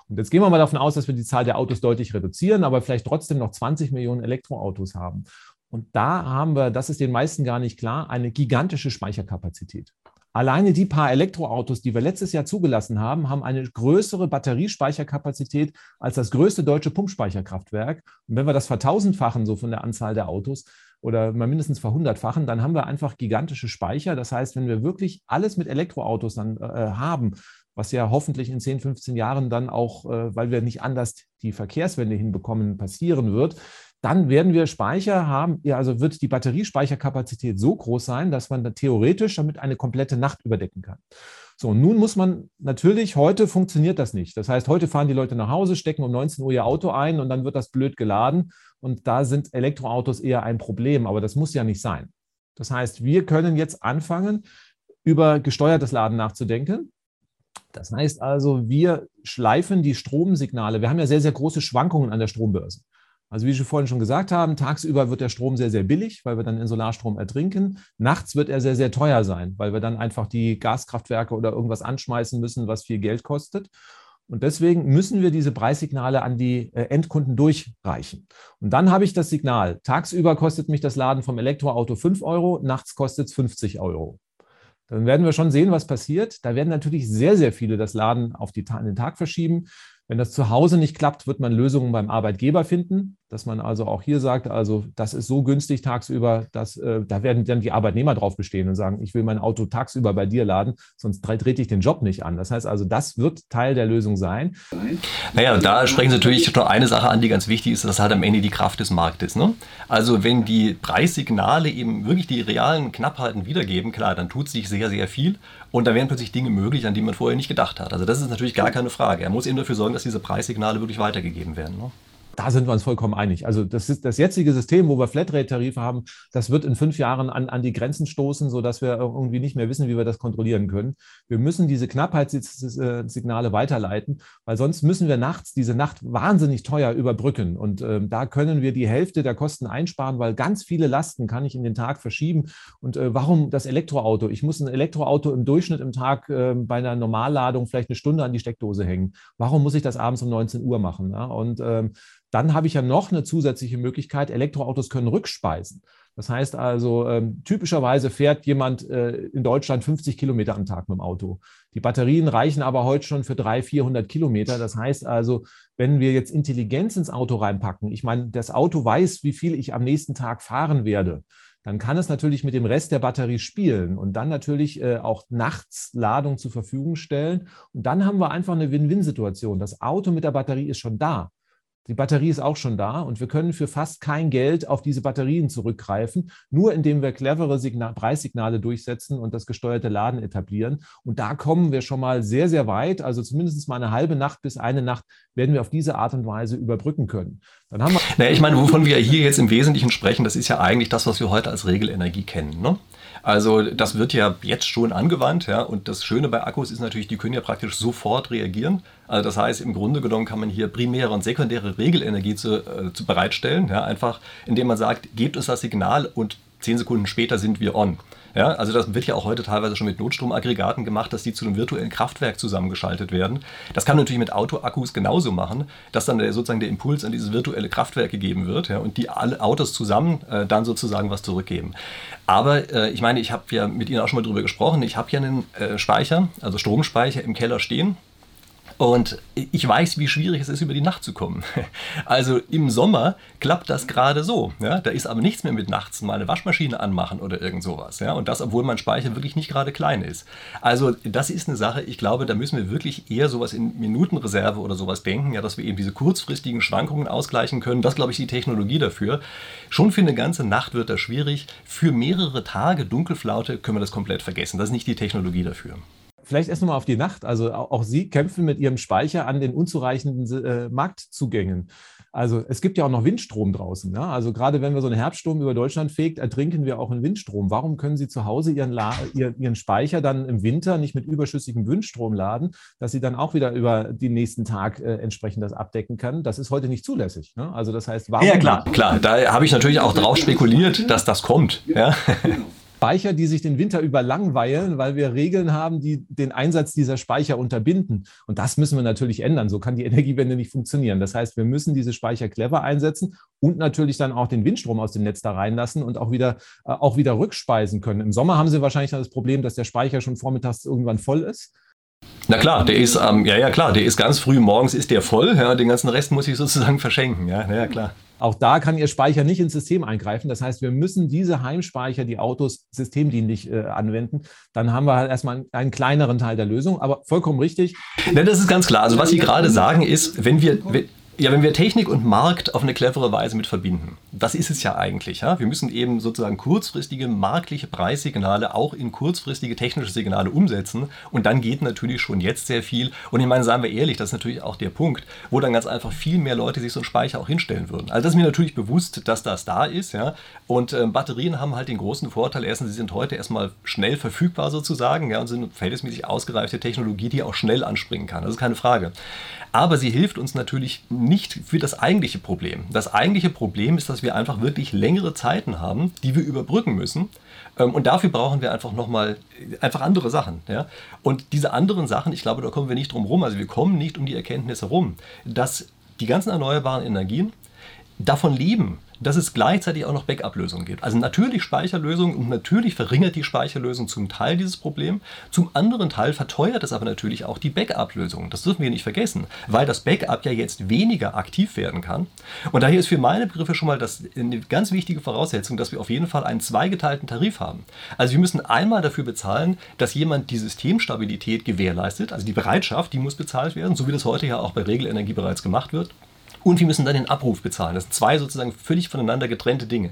Und jetzt gehen wir mal davon aus, dass wir die Zahl der Autos deutlich reduzieren, aber vielleicht trotzdem noch 20 Millionen Elektroautos haben. Und da haben wir, das ist den meisten gar nicht klar, eine gigantische Speicherkapazität. Alleine die paar Elektroautos, die wir letztes Jahr zugelassen haben, haben eine größere Batteriespeicherkapazität als das größte deutsche Pumpspeicherkraftwerk. Und wenn wir das vertausendfachen, so von der Anzahl der Autos, oder mal mindestens verhundertfachen, dann haben wir einfach gigantische Speicher. Das heißt, wenn wir wirklich alles mit Elektroautos dann äh, haben, was ja hoffentlich in 10, 15 Jahren dann auch, äh, weil wir nicht anders die Verkehrswende hinbekommen, passieren wird, dann werden wir Speicher haben, ja, also wird die Batteriespeicherkapazität so groß sein, dass man da theoretisch damit eine komplette Nacht überdecken kann. So, nun muss man natürlich, heute funktioniert das nicht. Das heißt, heute fahren die Leute nach Hause, stecken um 19 Uhr ihr Auto ein und dann wird das blöd geladen. Und da sind Elektroautos eher ein Problem, aber das muss ja nicht sein. Das heißt, wir können jetzt anfangen, über gesteuertes Laden nachzudenken. Das heißt also, wir schleifen die Stromsignale. Wir haben ja sehr, sehr große Schwankungen an der Strombörse. Also wie wir vorhin schon gesagt haben, tagsüber wird der Strom sehr, sehr billig, weil wir dann in Solarstrom ertrinken. Nachts wird er sehr, sehr teuer sein, weil wir dann einfach die Gaskraftwerke oder irgendwas anschmeißen müssen, was viel Geld kostet. Und deswegen müssen wir diese Preissignale an die äh, Endkunden durchreichen. Und dann habe ich das Signal, tagsüber kostet mich das Laden vom Elektroauto 5 Euro, nachts kostet es 50 Euro. Dann werden wir schon sehen, was passiert. Da werden natürlich sehr, sehr viele das Laden auf die, den Tag verschieben. Wenn das zu Hause nicht klappt, wird man Lösungen beim Arbeitgeber finden, dass man also auch hier sagt, also das ist so günstig tagsüber, dass äh, da werden dann die Arbeitnehmer drauf bestehen und sagen, ich will mein Auto tagsüber bei dir laden, sonst trete ich den Job nicht an. Das heißt also, das wird Teil der Lösung sein. Naja, da sprechen Sie natürlich noch eine Sache an, die ganz wichtig ist, das halt am Ende die Kraft des Marktes. Ne? Also wenn die Preissignale eben wirklich die realen Knappheiten wiedergeben, klar, dann tut sich sehr, sehr viel und da werden plötzlich Dinge möglich, an die man vorher nicht gedacht hat. Also das ist natürlich gar keine Frage. Er muss eben dafür sorgen, dass diese Preissignale wirklich weitergegeben werden. Ne? Da sind wir uns vollkommen einig. Also das ist das jetzige System, wo wir Flatrate-Tarife haben, das wird in fünf Jahren an, an die Grenzen stoßen, sodass wir irgendwie nicht mehr wissen, wie wir das kontrollieren können. Wir müssen diese Knappheitssignale weiterleiten, weil sonst müssen wir nachts diese Nacht wahnsinnig teuer überbrücken. Und äh, da können wir die Hälfte der Kosten einsparen, weil ganz viele Lasten kann ich in den Tag verschieben. Und äh, warum das Elektroauto? Ich muss ein Elektroauto im Durchschnitt im Tag äh, bei einer Normalladung vielleicht eine Stunde an die Steckdose hängen. Warum muss ich das abends um 19 Uhr machen? Ja? Und ähm, dann habe ich ja noch eine zusätzliche Möglichkeit. Elektroautos können rückspeisen. Das heißt also, ähm, typischerweise fährt jemand äh, in Deutschland 50 Kilometer am Tag mit dem Auto. Die Batterien reichen aber heute schon für 300, 400 Kilometer. Das heißt also, wenn wir jetzt Intelligenz ins Auto reinpacken, ich meine, das Auto weiß, wie viel ich am nächsten Tag fahren werde, dann kann es natürlich mit dem Rest der Batterie spielen und dann natürlich äh, auch nachts Ladung zur Verfügung stellen. Und dann haben wir einfach eine Win-Win-Situation. Das Auto mit der Batterie ist schon da. Die Batterie ist auch schon da und wir können für fast kein Geld auf diese Batterien zurückgreifen, nur indem wir clevere Signal Preissignale durchsetzen und das gesteuerte Laden etablieren. Und da kommen wir schon mal sehr, sehr weit. Also zumindest mal eine halbe Nacht bis eine Nacht werden wir auf diese Art und Weise überbrücken können. Dann haben wir naja, ich meine, wovon wir hier jetzt im Wesentlichen sprechen, das ist ja eigentlich das, was wir heute als Regelenergie kennen. Ne? Also das wird ja jetzt schon angewandt, ja, und das Schöne bei Akkus ist natürlich, die können ja praktisch sofort reagieren. Also das heißt, im Grunde genommen kann man hier primäre und sekundäre Regelenergie zu, äh, zu bereitstellen, ja, einfach indem man sagt, gebt uns das Signal und zehn Sekunden später sind wir on. Ja, also das wird ja auch heute teilweise schon mit Notstromaggregaten gemacht, dass die zu einem virtuellen Kraftwerk zusammengeschaltet werden. Das kann man natürlich mit Autoakkus genauso machen, dass dann der, sozusagen der Impuls an dieses virtuelle Kraftwerk gegeben wird ja, und die alle Autos zusammen äh, dann sozusagen was zurückgeben. Aber äh, ich meine, ich habe ja mit Ihnen auch schon mal drüber gesprochen. Ich habe ja einen äh, Speicher, also Stromspeicher im Keller stehen. Und ich weiß, wie schwierig es ist, über die Nacht zu kommen. Also im Sommer klappt das gerade so. Ja? Da ist aber nichts mehr mit nachts mal eine Waschmaschine anmachen oder irgend sowas. Ja? Und das, obwohl mein Speicher wirklich nicht gerade klein ist. Also das ist eine Sache, ich glaube, da müssen wir wirklich eher sowas in Minutenreserve oder sowas denken, ja, dass wir eben diese kurzfristigen Schwankungen ausgleichen können. Das, glaube ich, die Technologie dafür. Schon für eine ganze Nacht wird das schwierig. Für mehrere Tage Dunkelflaute können wir das komplett vergessen. Das ist nicht die Technologie dafür vielleicht erst nochmal auf die Nacht. Also auch, Sie kämpfen mit Ihrem Speicher an den unzureichenden äh, Marktzugängen. Also es gibt ja auch noch Windstrom draußen. Ja? Also gerade wenn wir so einen Herbststurm über Deutschland fegt, ertrinken wir auch in Windstrom. Warum können Sie zu Hause Ihren, La Ihren Speicher dann im Winter nicht mit überschüssigem Windstrom laden, dass Sie dann auch wieder über den nächsten Tag äh, entsprechend das abdecken können? Das ist heute nicht zulässig. Ne? Also das heißt, warum? Ja klar, klar. Da habe ich natürlich auch drauf spekuliert, dass das kommt. Ja. Speicher, die sich den Winter über langweilen, weil wir Regeln haben, die den Einsatz dieser Speicher unterbinden. Und das müssen wir natürlich ändern. So kann die Energiewende nicht funktionieren. Das heißt, wir müssen diese Speicher clever einsetzen und natürlich dann auch den Windstrom aus dem Netz da reinlassen und auch wieder, äh, auch wieder rückspeisen können. Im Sommer haben Sie wahrscheinlich das Problem, dass der Speicher schon vormittags irgendwann voll ist. Na klar, der ist, ähm, ja, ja, klar, der ist ganz früh morgens ist der voll, ja, den ganzen Rest muss ich sozusagen verschenken, ja, ja, klar. Auch da kann Ihr Speicher nicht ins System eingreifen. Das heißt, wir müssen diese Heimspeicher, die Autos systemdienlich äh, anwenden. Dann haben wir halt erstmal einen, einen, kleineren Teil der Lösung, aber vollkommen richtig. Ja, das ist ganz klar. Also was Sie gerade sagen ist, wenn wir, ja, wenn wir Technik und Markt auf eine clevere Weise mit verbinden, das ist es ja eigentlich. Ja? Wir müssen eben sozusagen kurzfristige marktliche Preissignale auch in kurzfristige technische Signale umsetzen und dann geht natürlich schon jetzt sehr viel. Und ich meine, sagen wir ehrlich, das ist natürlich auch der Punkt, wo dann ganz einfach viel mehr Leute sich so einen Speicher auch hinstellen würden. Also das ist mir natürlich bewusst, dass das da ist. Ja? Und äh, Batterien haben halt den großen Vorteil, erstens, sie sind heute erstmal schnell verfügbar sozusagen ja, und sind verhältnismäßig ausgereifte Technologie, die auch schnell anspringen kann. Das ist keine Frage. Aber sie hilft uns natürlich nicht für das eigentliche Problem. Das eigentliche Problem ist, dass wir einfach wirklich längere Zeiten haben, die wir überbrücken müssen. Ähm, und dafür brauchen wir einfach nochmal einfach andere Sachen. Ja? Und diese anderen Sachen, ich glaube, da kommen wir nicht drum rum. Also wir kommen nicht um die Erkenntnis herum, dass die ganzen erneuerbaren Energien davon leben, dass es gleichzeitig auch noch Backup-Lösungen gibt. Also natürlich Speicherlösungen und natürlich verringert die Speicherlösung zum Teil dieses Problem. Zum anderen Teil verteuert es aber natürlich auch die Backup-Lösung. Das dürfen wir nicht vergessen, weil das Backup ja jetzt weniger aktiv werden kann. Und daher ist für meine Begriffe schon mal das eine ganz wichtige Voraussetzung, dass wir auf jeden Fall einen zweigeteilten Tarif haben. Also wir müssen einmal dafür bezahlen, dass jemand die Systemstabilität gewährleistet, also die Bereitschaft, die muss bezahlt werden, so wie das heute ja auch bei Regelenergie bereits gemacht wird und wir müssen dann den Abruf bezahlen. Das sind zwei sozusagen völlig voneinander getrennte Dinge.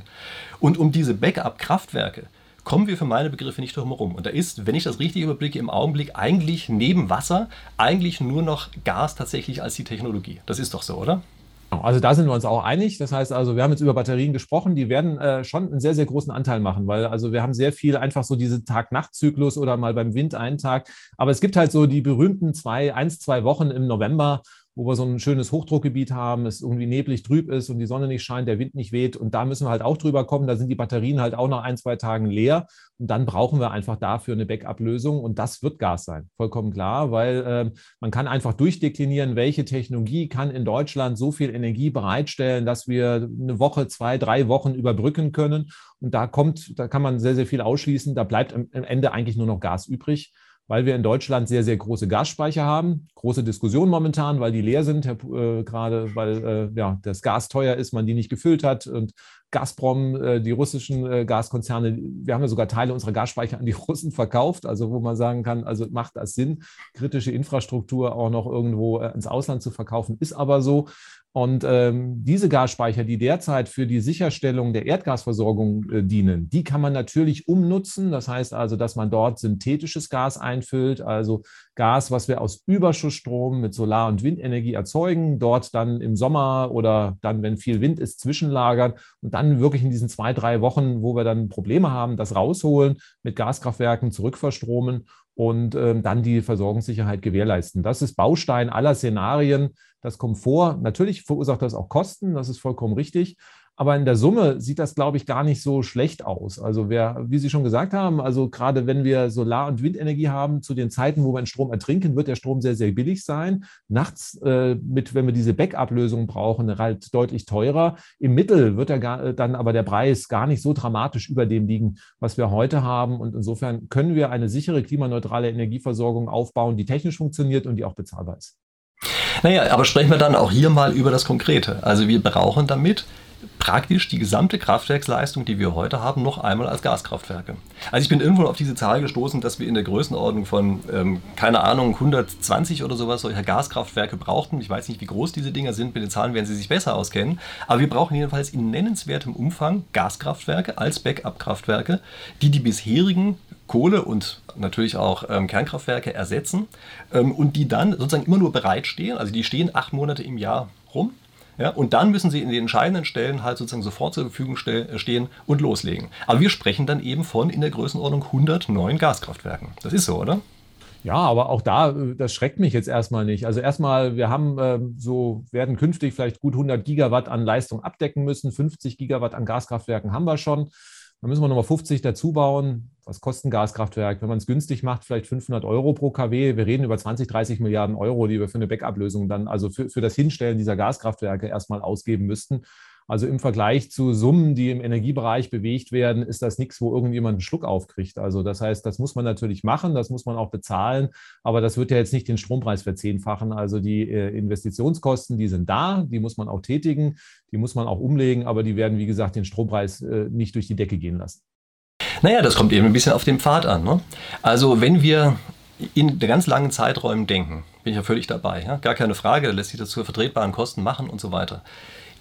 Und um diese Backup-Kraftwerke kommen wir für meine Begriffe nicht drum herum. Und da ist, wenn ich das richtig überblicke, im Augenblick eigentlich neben Wasser eigentlich nur noch Gas tatsächlich als die Technologie. Das ist doch so, oder? Also da sind wir uns auch einig. Das heißt also, wir haben jetzt über Batterien gesprochen, die werden äh, schon einen sehr, sehr großen Anteil machen, weil also wir haben sehr viel einfach so diese Tag-Nacht-Zyklus oder mal beim Wind einen Tag. Aber es gibt halt so die berühmten zwei, eins, zwei Wochen im November, wo wir so ein schönes Hochdruckgebiet haben, es irgendwie neblig trüb ist und die Sonne nicht scheint, der Wind nicht weht. Und da müssen wir halt auch drüber kommen. Da sind die Batterien halt auch nach ein, zwei Tagen leer. Und dann brauchen wir einfach dafür eine Backup-Lösung. Und das wird Gas sein, vollkommen klar, weil äh, man kann einfach durchdeklinieren, welche Technologie kann in Deutschland so viel Energie bereitstellen, dass wir eine Woche, zwei, drei Wochen überbrücken können. Und da kommt, da kann man sehr, sehr viel ausschließen. Da bleibt am Ende eigentlich nur noch Gas übrig weil wir in Deutschland sehr, sehr große Gasspeicher haben. Große Diskussion momentan, weil die leer sind, äh, gerade weil äh, ja, das Gas teuer ist, man die nicht gefüllt hat. Und Gazprom, äh, die russischen äh, Gaskonzerne, wir haben ja sogar Teile unserer Gasspeicher an die Russen verkauft, also wo man sagen kann, also macht das Sinn, kritische Infrastruktur auch noch irgendwo äh, ins Ausland zu verkaufen, ist aber so. Und ähm, diese Gasspeicher, die derzeit für die Sicherstellung der Erdgasversorgung äh, dienen, die kann man natürlich umnutzen. Das heißt also, dass man dort synthetisches Gas einfüllt, also Gas, was wir aus Überschussstrom mit Solar- und Windenergie erzeugen, dort dann im Sommer oder dann, wenn viel Wind ist, zwischenlagern und dann wirklich in diesen zwei, drei Wochen, wo wir dann Probleme haben, das rausholen, mit Gaskraftwerken zurückverstromen und ähm, dann die Versorgungssicherheit gewährleisten. Das ist Baustein aller Szenarien. Das kommt vor. Natürlich verursacht das auch Kosten, das ist vollkommen richtig. Aber in der Summe sieht das, glaube ich, gar nicht so schlecht aus. Also wer, wie Sie schon gesagt haben, also gerade wenn wir Solar- und Windenergie haben, zu den Zeiten, wo wir den Strom ertrinken, wird der Strom sehr, sehr billig sein. Nachts, äh, mit, wenn wir diese Backup-Lösung brauchen, halt deutlich teurer. Im Mittel wird er gar, dann aber der Preis gar nicht so dramatisch über dem liegen, was wir heute haben. Und insofern können wir eine sichere klimaneutrale Energieversorgung aufbauen, die technisch funktioniert und die auch bezahlbar ist. Naja, aber sprechen wir dann auch hier mal über das Konkrete. Also wir brauchen damit praktisch die gesamte Kraftwerksleistung, die wir heute haben, noch einmal als Gaskraftwerke. Also ich bin irgendwo auf diese Zahl gestoßen, dass wir in der Größenordnung von, ähm, keine Ahnung, 120 oder sowas solcher Gaskraftwerke brauchten. Ich weiß nicht, wie groß diese Dinger sind, mit den Zahlen werden Sie sich besser auskennen. Aber wir brauchen jedenfalls in nennenswertem Umfang Gaskraftwerke als Backup-Kraftwerke, die die bisherigen Kohle und natürlich auch ähm, Kernkraftwerke ersetzen ähm, und die dann sozusagen immer nur bereitstehen. Also die stehen acht Monate im Jahr rum ja, und dann müssen sie in den entscheidenden Stellen halt sozusagen sofort zur Verfügung äh, stehen und loslegen. Aber wir sprechen dann eben von in der Größenordnung 100 neuen Gaskraftwerken. Das ist so, oder? Ja, aber auch da, äh, das schreckt mich jetzt erstmal nicht. Also erstmal, wir haben äh, so, werden künftig vielleicht gut 100 Gigawatt an Leistung abdecken müssen. 50 Gigawatt an Gaskraftwerken haben wir schon. Dann müssen wir nochmal 50 dazu bauen. Was kostet ein Gaskraftwerk? Wenn man es günstig macht, vielleicht 500 Euro pro kW. Wir reden über 20, 30 Milliarden Euro, die wir für eine Backup-Lösung dann, also für, für das Hinstellen dieser Gaskraftwerke erstmal ausgeben müssten. Also im Vergleich zu Summen, die im Energiebereich bewegt werden, ist das nichts, wo irgendjemand einen Schluck aufkriegt. Also das heißt, das muss man natürlich machen, das muss man auch bezahlen, aber das wird ja jetzt nicht den Strompreis verzehnfachen. Also die äh, Investitionskosten, die sind da, die muss man auch tätigen, die muss man auch umlegen, aber die werden, wie gesagt, den Strompreis äh, nicht durch die Decke gehen lassen. Naja, das kommt eben ein bisschen auf den Pfad an. Ne? Also wenn wir in ganz langen Zeiträumen denken, bin ich ja völlig dabei. Ja? Gar keine Frage, lässt sich das zu vertretbaren Kosten machen und so weiter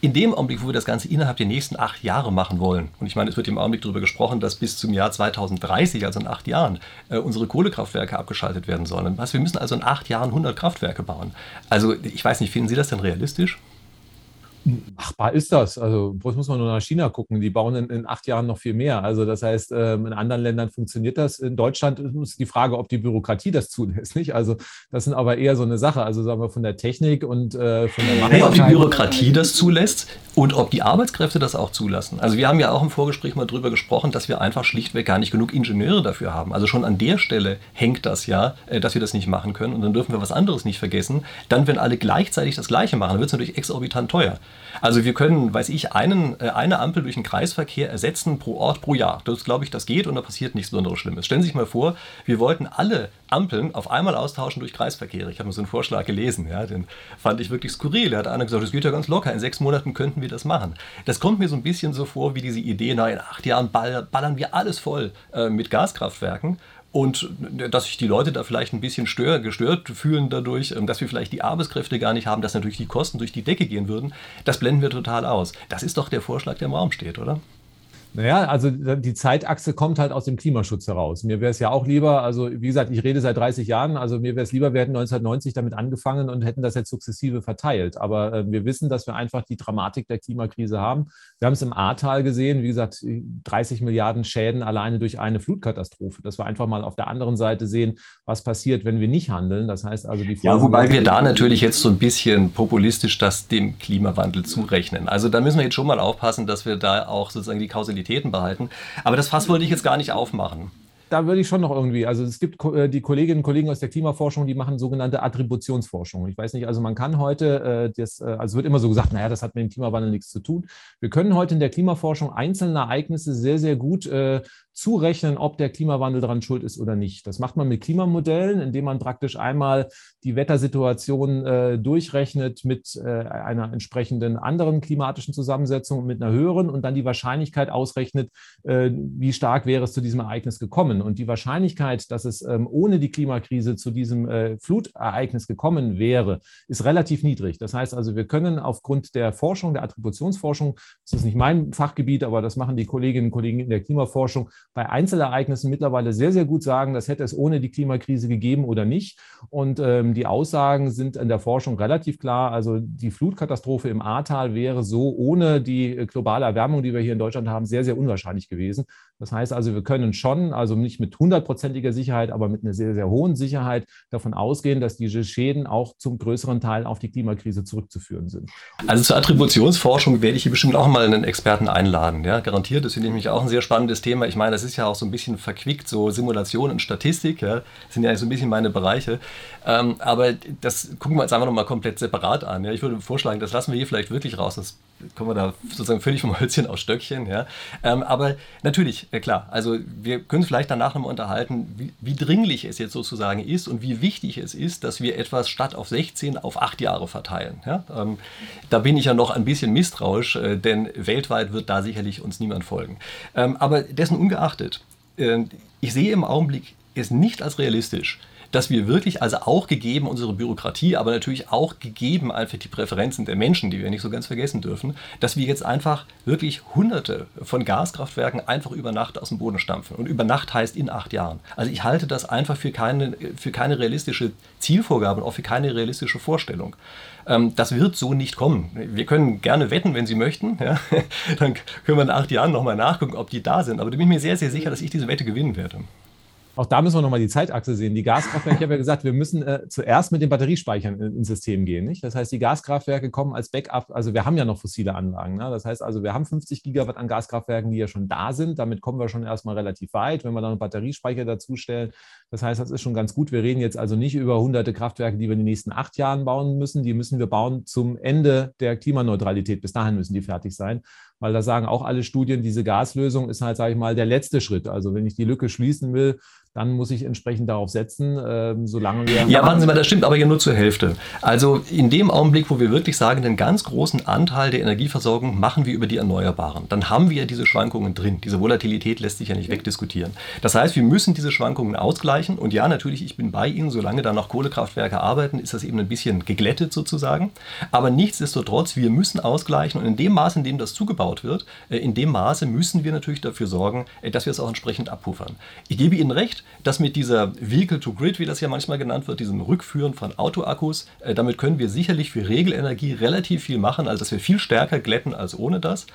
in dem Augenblick, wo wir das Ganze innerhalb der nächsten acht Jahre machen wollen, und ich meine, es wird im Augenblick darüber gesprochen, dass bis zum Jahr 2030, also in acht Jahren, äh, unsere Kohlekraftwerke abgeschaltet werden sollen. Was, wir müssen also in acht Jahren 100 Kraftwerke bauen. Also ich weiß nicht, finden Sie das denn realistisch? Machbar ist das. Also bloß muss man nur nach China gucken. Die bauen in, in acht Jahren noch viel mehr. Also das heißt, ähm, in anderen Ländern funktioniert das. In Deutschland ist die Frage, ob die Bürokratie das zulässt. Nicht? Also das sind aber eher so eine Sache. Also sagen wir von der Technik und äh, von der Machbarkeit. Ob die Bürokratie das zulässt und ob die Arbeitskräfte das auch zulassen. Also wir haben ja auch im Vorgespräch mal darüber gesprochen, dass wir einfach schlichtweg gar nicht genug Ingenieure dafür haben. Also schon an der Stelle hängt das ja, äh, dass wir das nicht machen können. Und dann dürfen wir was anderes nicht vergessen. Dann, wenn alle gleichzeitig das Gleiche machen, dann wird es natürlich exorbitant teuer. Also wir können, weiß ich, einen, äh, eine Ampel durch einen Kreisverkehr ersetzen pro Ort pro Jahr. Das glaube ich, das geht und da passiert nichts besonderes Schlimmes. Stellen Sie sich mal vor, wir wollten alle Ampeln auf einmal austauschen durch Kreisverkehre. Ich habe mir so einen Vorschlag gelesen, ja, den fand ich wirklich skurril. Da hat einer gesagt, das geht ja ganz locker, in sechs Monaten könnten wir das machen. Das kommt mir so ein bisschen so vor wie diese Idee, na, in acht Jahren ballern wir alles voll äh, mit Gaskraftwerken und dass sich die Leute da vielleicht ein bisschen stör, gestört fühlen dadurch, ähm, dass wir vielleicht die Arbeitskräfte gar nicht haben, dass natürlich die Kosten durch die Decke gehen würden, das blenden wir total aus. Das ist doch der Vorschlag, der im Raum steht, oder? Naja, also die Zeitachse kommt halt aus dem Klimaschutz heraus. Mir wäre es ja auch lieber, also wie gesagt, ich rede seit 30 Jahren, also mir wäre es lieber, wir hätten 1990 damit angefangen und hätten das jetzt sukzessive verteilt. Aber äh, wir wissen, dass wir einfach die Dramatik der Klimakrise haben. Wir haben es im Ahrtal gesehen, wie gesagt, 30 Milliarden Schäden alleine durch eine Flutkatastrophe. Dass wir einfach mal auf der anderen Seite sehen, was passiert, wenn wir nicht handeln. Das heißt also die Ja, wobei wir da natürlich jetzt so ein bisschen populistisch das dem Klimawandel zurechnen. Also da müssen wir jetzt schon mal aufpassen, dass wir da auch sozusagen die Kausalität Qualitäten behalten. Aber das Fass wollte ich jetzt gar nicht aufmachen da würde ich schon noch irgendwie, also es gibt äh, die Kolleginnen und Kollegen aus der Klimaforschung, die machen sogenannte Attributionsforschung. Ich weiß nicht, also man kann heute, äh, das, äh, also wird immer so gesagt, naja, das hat mit dem Klimawandel nichts zu tun. Wir können heute in der Klimaforschung einzelne Ereignisse sehr, sehr gut zurechnen, ob der Klimawandel daran schuld ist oder nicht. Das macht man mit Klimamodellen, indem man praktisch einmal die Wettersituation äh, durchrechnet mit äh, einer entsprechenden anderen klimatischen Zusammensetzung, mit einer höheren und dann die Wahrscheinlichkeit ausrechnet, äh, wie stark wäre es zu diesem Ereignis gekommen. Und die Wahrscheinlichkeit, dass es ähm, ohne die Klimakrise zu diesem äh, Flutereignis gekommen wäre, ist relativ niedrig. Das heißt also, wir können aufgrund der Forschung, der Attributionsforschung, das ist nicht mein Fachgebiet, aber das machen die Kolleginnen und Kollegen in der Klimaforschung, bei Einzelereignissen mittlerweile sehr, sehr gut sagen, das hätte es ohne die Klimakrise gegeben oder nicht. Und ähm, die Aussagen sind in der Forschung relativ klar. Also die Flutkatastrophe im Ahrtal wäre so ohne die globale Erwärmung, die wir hier in Deutschland haben, sehr, sehr unwahrscheinlich gewesen. Das heißt also, wir können schon, also nicht mit hundertprozentiger Sicherheit, aber mit einer sehr, sehr hohen Sicherheit davon ausgehen, dass diese Schäden auch zum größeren Teil auf die Klimakrise zurückzuführen sind. Also zur Attributionsforschung werde ich hier bestimmt auch mal einen Experten einladen. Ja, garantiert. Das finde ich nämlich auch ein sehr spannendes Thema. Ich meine, das ist ja auch so ein bisschen verquickt, so Simulation und Statistik, ja, sind ja so ein bisschen meine Bereiche. Ähm, aber das gucken wir uns einfach nochmal komplett separat an. Ja. Ich würde vorschlagen, das lassen wir hier vielleicht wirklich raus. Das kommen wir da sozusagen völlig vom Hölzchen aus Stöckchen. Ja. Ähm, aber natürlich, ja klar, also wir können vielleicht danach nochmal unterhalten, wie, wie, dringlich es jetzt sozusagen ist und wie wichtig es ist, dass wir etwas statt auf 16 auf 8 Jahre verteilen. Ja. Ähm, da bin ich ja noch ein bisschen misstrauisch, äh, denn weltweit wird da sicherlich uns niemand folgen. Ähm, aber dessen ungeachtet, äh, ich sehe im Augenblick es nicht als realistisch, dass wir wirklich, also auch gegeben unsere Bürokratie, aber natürlich auch gegeben einfach die Präferenzen der Menschen, die wir nicht so ganz vergessen dürfen, dass wir jetzt einfach wirklich hunderte von Gaskraftwerken einfach über Nacht aus dem Boden stampfen. Und über Nacht heißt in acht Jahren. Also ich halte das einfach für keine, für keine realistische Zielvorgabe und auch für keine realistische Vorstellung. Ähm, das wird so nicht kommen. Wir können gerne wetten, wenn Sie möchten. Ja? Dann können wir in acht Jahren nochmal nachgucken, ob die da sind. Aber da bin ich mir sehr, sehr sicher, dass ich diese Wette gewinnen werde. Auch da müssen wir nochmal die Zeitachse sehen. Die Gaskraftwerke, ich habe ja gesagt, wir müssen äh, zuerst mit den Batteriespeichern ins System gehen. Nicht? Das heißt, die Gaskraftwerke kommen als Backup, also wir haben ja noch fossile Anlagen. Ne? Das heißt also, wir haben 50 Gigawatt an Gaskraftwerken, die ja schon da sind. Damit kommen wir schon erstmal relativ weit, wenn wir dann einen Batteriespeicher dazustellen. Das heißt, das ist schon ganz gut. Wir reden jetzt also nicht über hunderte Kraftwerke, die wir in den nächsten acht Jahren bauen müssen. Die müssen wir bauen zum Ende der Klimaneutralität. Bis dahin müssen die fertig sein weil da sagen auch alle Studien, diese Gaslösung ist halt, sage ich mal, der letzte Schritt. Also wenn ich die Lücke schließen will, dann muss ich entsprechend darauf setzen, äh, solange wir. Ja, warten Sie mal, das stimmt aber ja nur zur Hälfte. Also in dem Augenblick, wo wir wirklich sagen, den ganz großen Anteil der Energieversorgung machen wir über die Erneuerbaren, dann haben wir ja diese Schwankungen drin. Diese Volatilität lässt sich ja nicht wegdiskutieren. Das heißt, wir müssen diese Schwankungen ausgleichen. Und ja, natürlich, ich bin bei Ihnen, solange da noch Kohlekraftwerke arbeiten, ist das eben ein bisschen geglättet sozusagen. Aber nichtsdestotrotz, wir müssen ausgleichen. Und in dem Maße, in dem das zugebaut wird, äh, in dem Maße müssen wir natürlich dafür sorgen, äh, dass wir es auch entsprechend abpuffern. Ich gebe Ihnen recht, dass mit dieser Vehicle-to-Grid, wie das ja manchmal genannt wird, diesem Rückführen von Autoakkus, äh, damit können wir sicherlich für Regelenergie relativ viel machen, also dass wir viel stärker glätten als ohne das.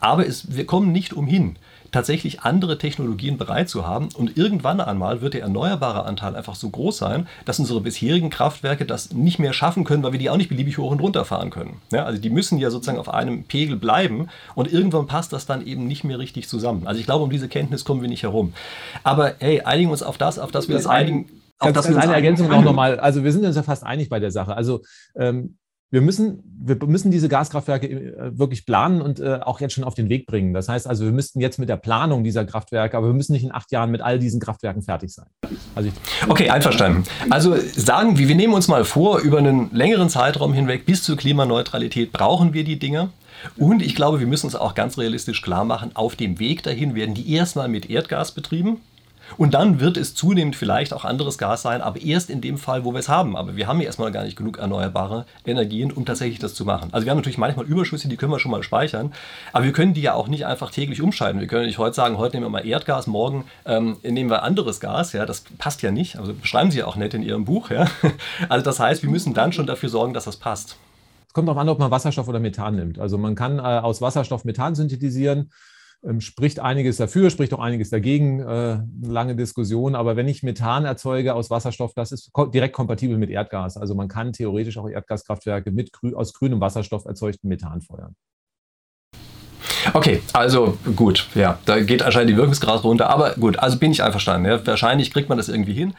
Aber es, wir kommen nicht umhin, tatsächlich andere Technologien bereit zu haben. Und irgendwann einmal wird der erneuerbare Anteil einfach so groß sein, dass unsere bisherigen Kraftwerke das nicht mehr schaffen können, weil wir die auch nicht beliebig hoch und runter fahren können. Ja, also die müssen ja sozusagen auf einem Pegel bleiben und irgendwann passt das dann eben nicht mehr richtig zusammen. Also ich glaube, um diese Kenntnis kommen wir nicht herum. Aber hey, einigen uns auf das, auf das wir uns einigen. Auf das wir uns eine Ergänzung auch nochmal. Also wir sind uns ja fast einig bei der Sache. Also ähm, wir müssen, wir müssen diese Gaskraftwerke äh, wirklich planen und äh, auch jetzt schon auf den Weg bringen. Das heißt also, wir müssten jetzt mit der Planung dieser Kraftwerke, aber wir müssen nicht in acht Jahren mit all diesen Kraftwerken fertig sein. Also okay, einverstanden. Also sagen wir, wir nehmen uns mal vor, über einen längeren Zeitraum hinweg bis zur Klimaneutralität brauchen wir die Dinge. Und ich glaube, wir müssen uns auch ganz realistisch klar machen, auf dem Weg dahin werden die erstmal mit Erdgas betrieben Und dann wird es zunehmend vielleicht auch anderes Gas sein, aber erst in dem Fall, wo wir es haben. Aber wir haben ja erstmal gar nicht genug erneuerbare Energien, um tatsächlich das zu machen. Also wir haben natürlich manchmal Überschüsse, die können wir schon mal speichern, aber wir können die ja auch nicht einfach täglich umschalten. Wir können nicht heute sagen, heute nehmen wir mal Erdgas, morgen ähm, nehmen wir anderes Gas. Ja, das passt ja nicht. Also beschreiben Sie ja auch nett in Ihrem Buch. Ja. Also das heißt, wir müssen dann schon dafür sorgen, dass das passt. Es kommt darauf an, ob man Wasserstoff oder Methan nimmt. Also man kann äh, aus Wasserstoff Methan synthetisieren spricht einiges dafür, spricht auch einiges dagegen, äh, lange Diskussion. Aber wenn ich Methan erzeuge aus Wasserstoff, das ist direkt kompatibel mit Erdgas. Also man kann theoretisch auch Erdgaskraftwerke mit grü aus grünem Wasserstoff erzeugtem Methan feuern. Okay, also gut, ja, da geht anscheinend die Wirkungsgrad runter, aber gut, also bin ich einverstanden. Ja. Wahrscheinlich kriegt man das irgendwie hin.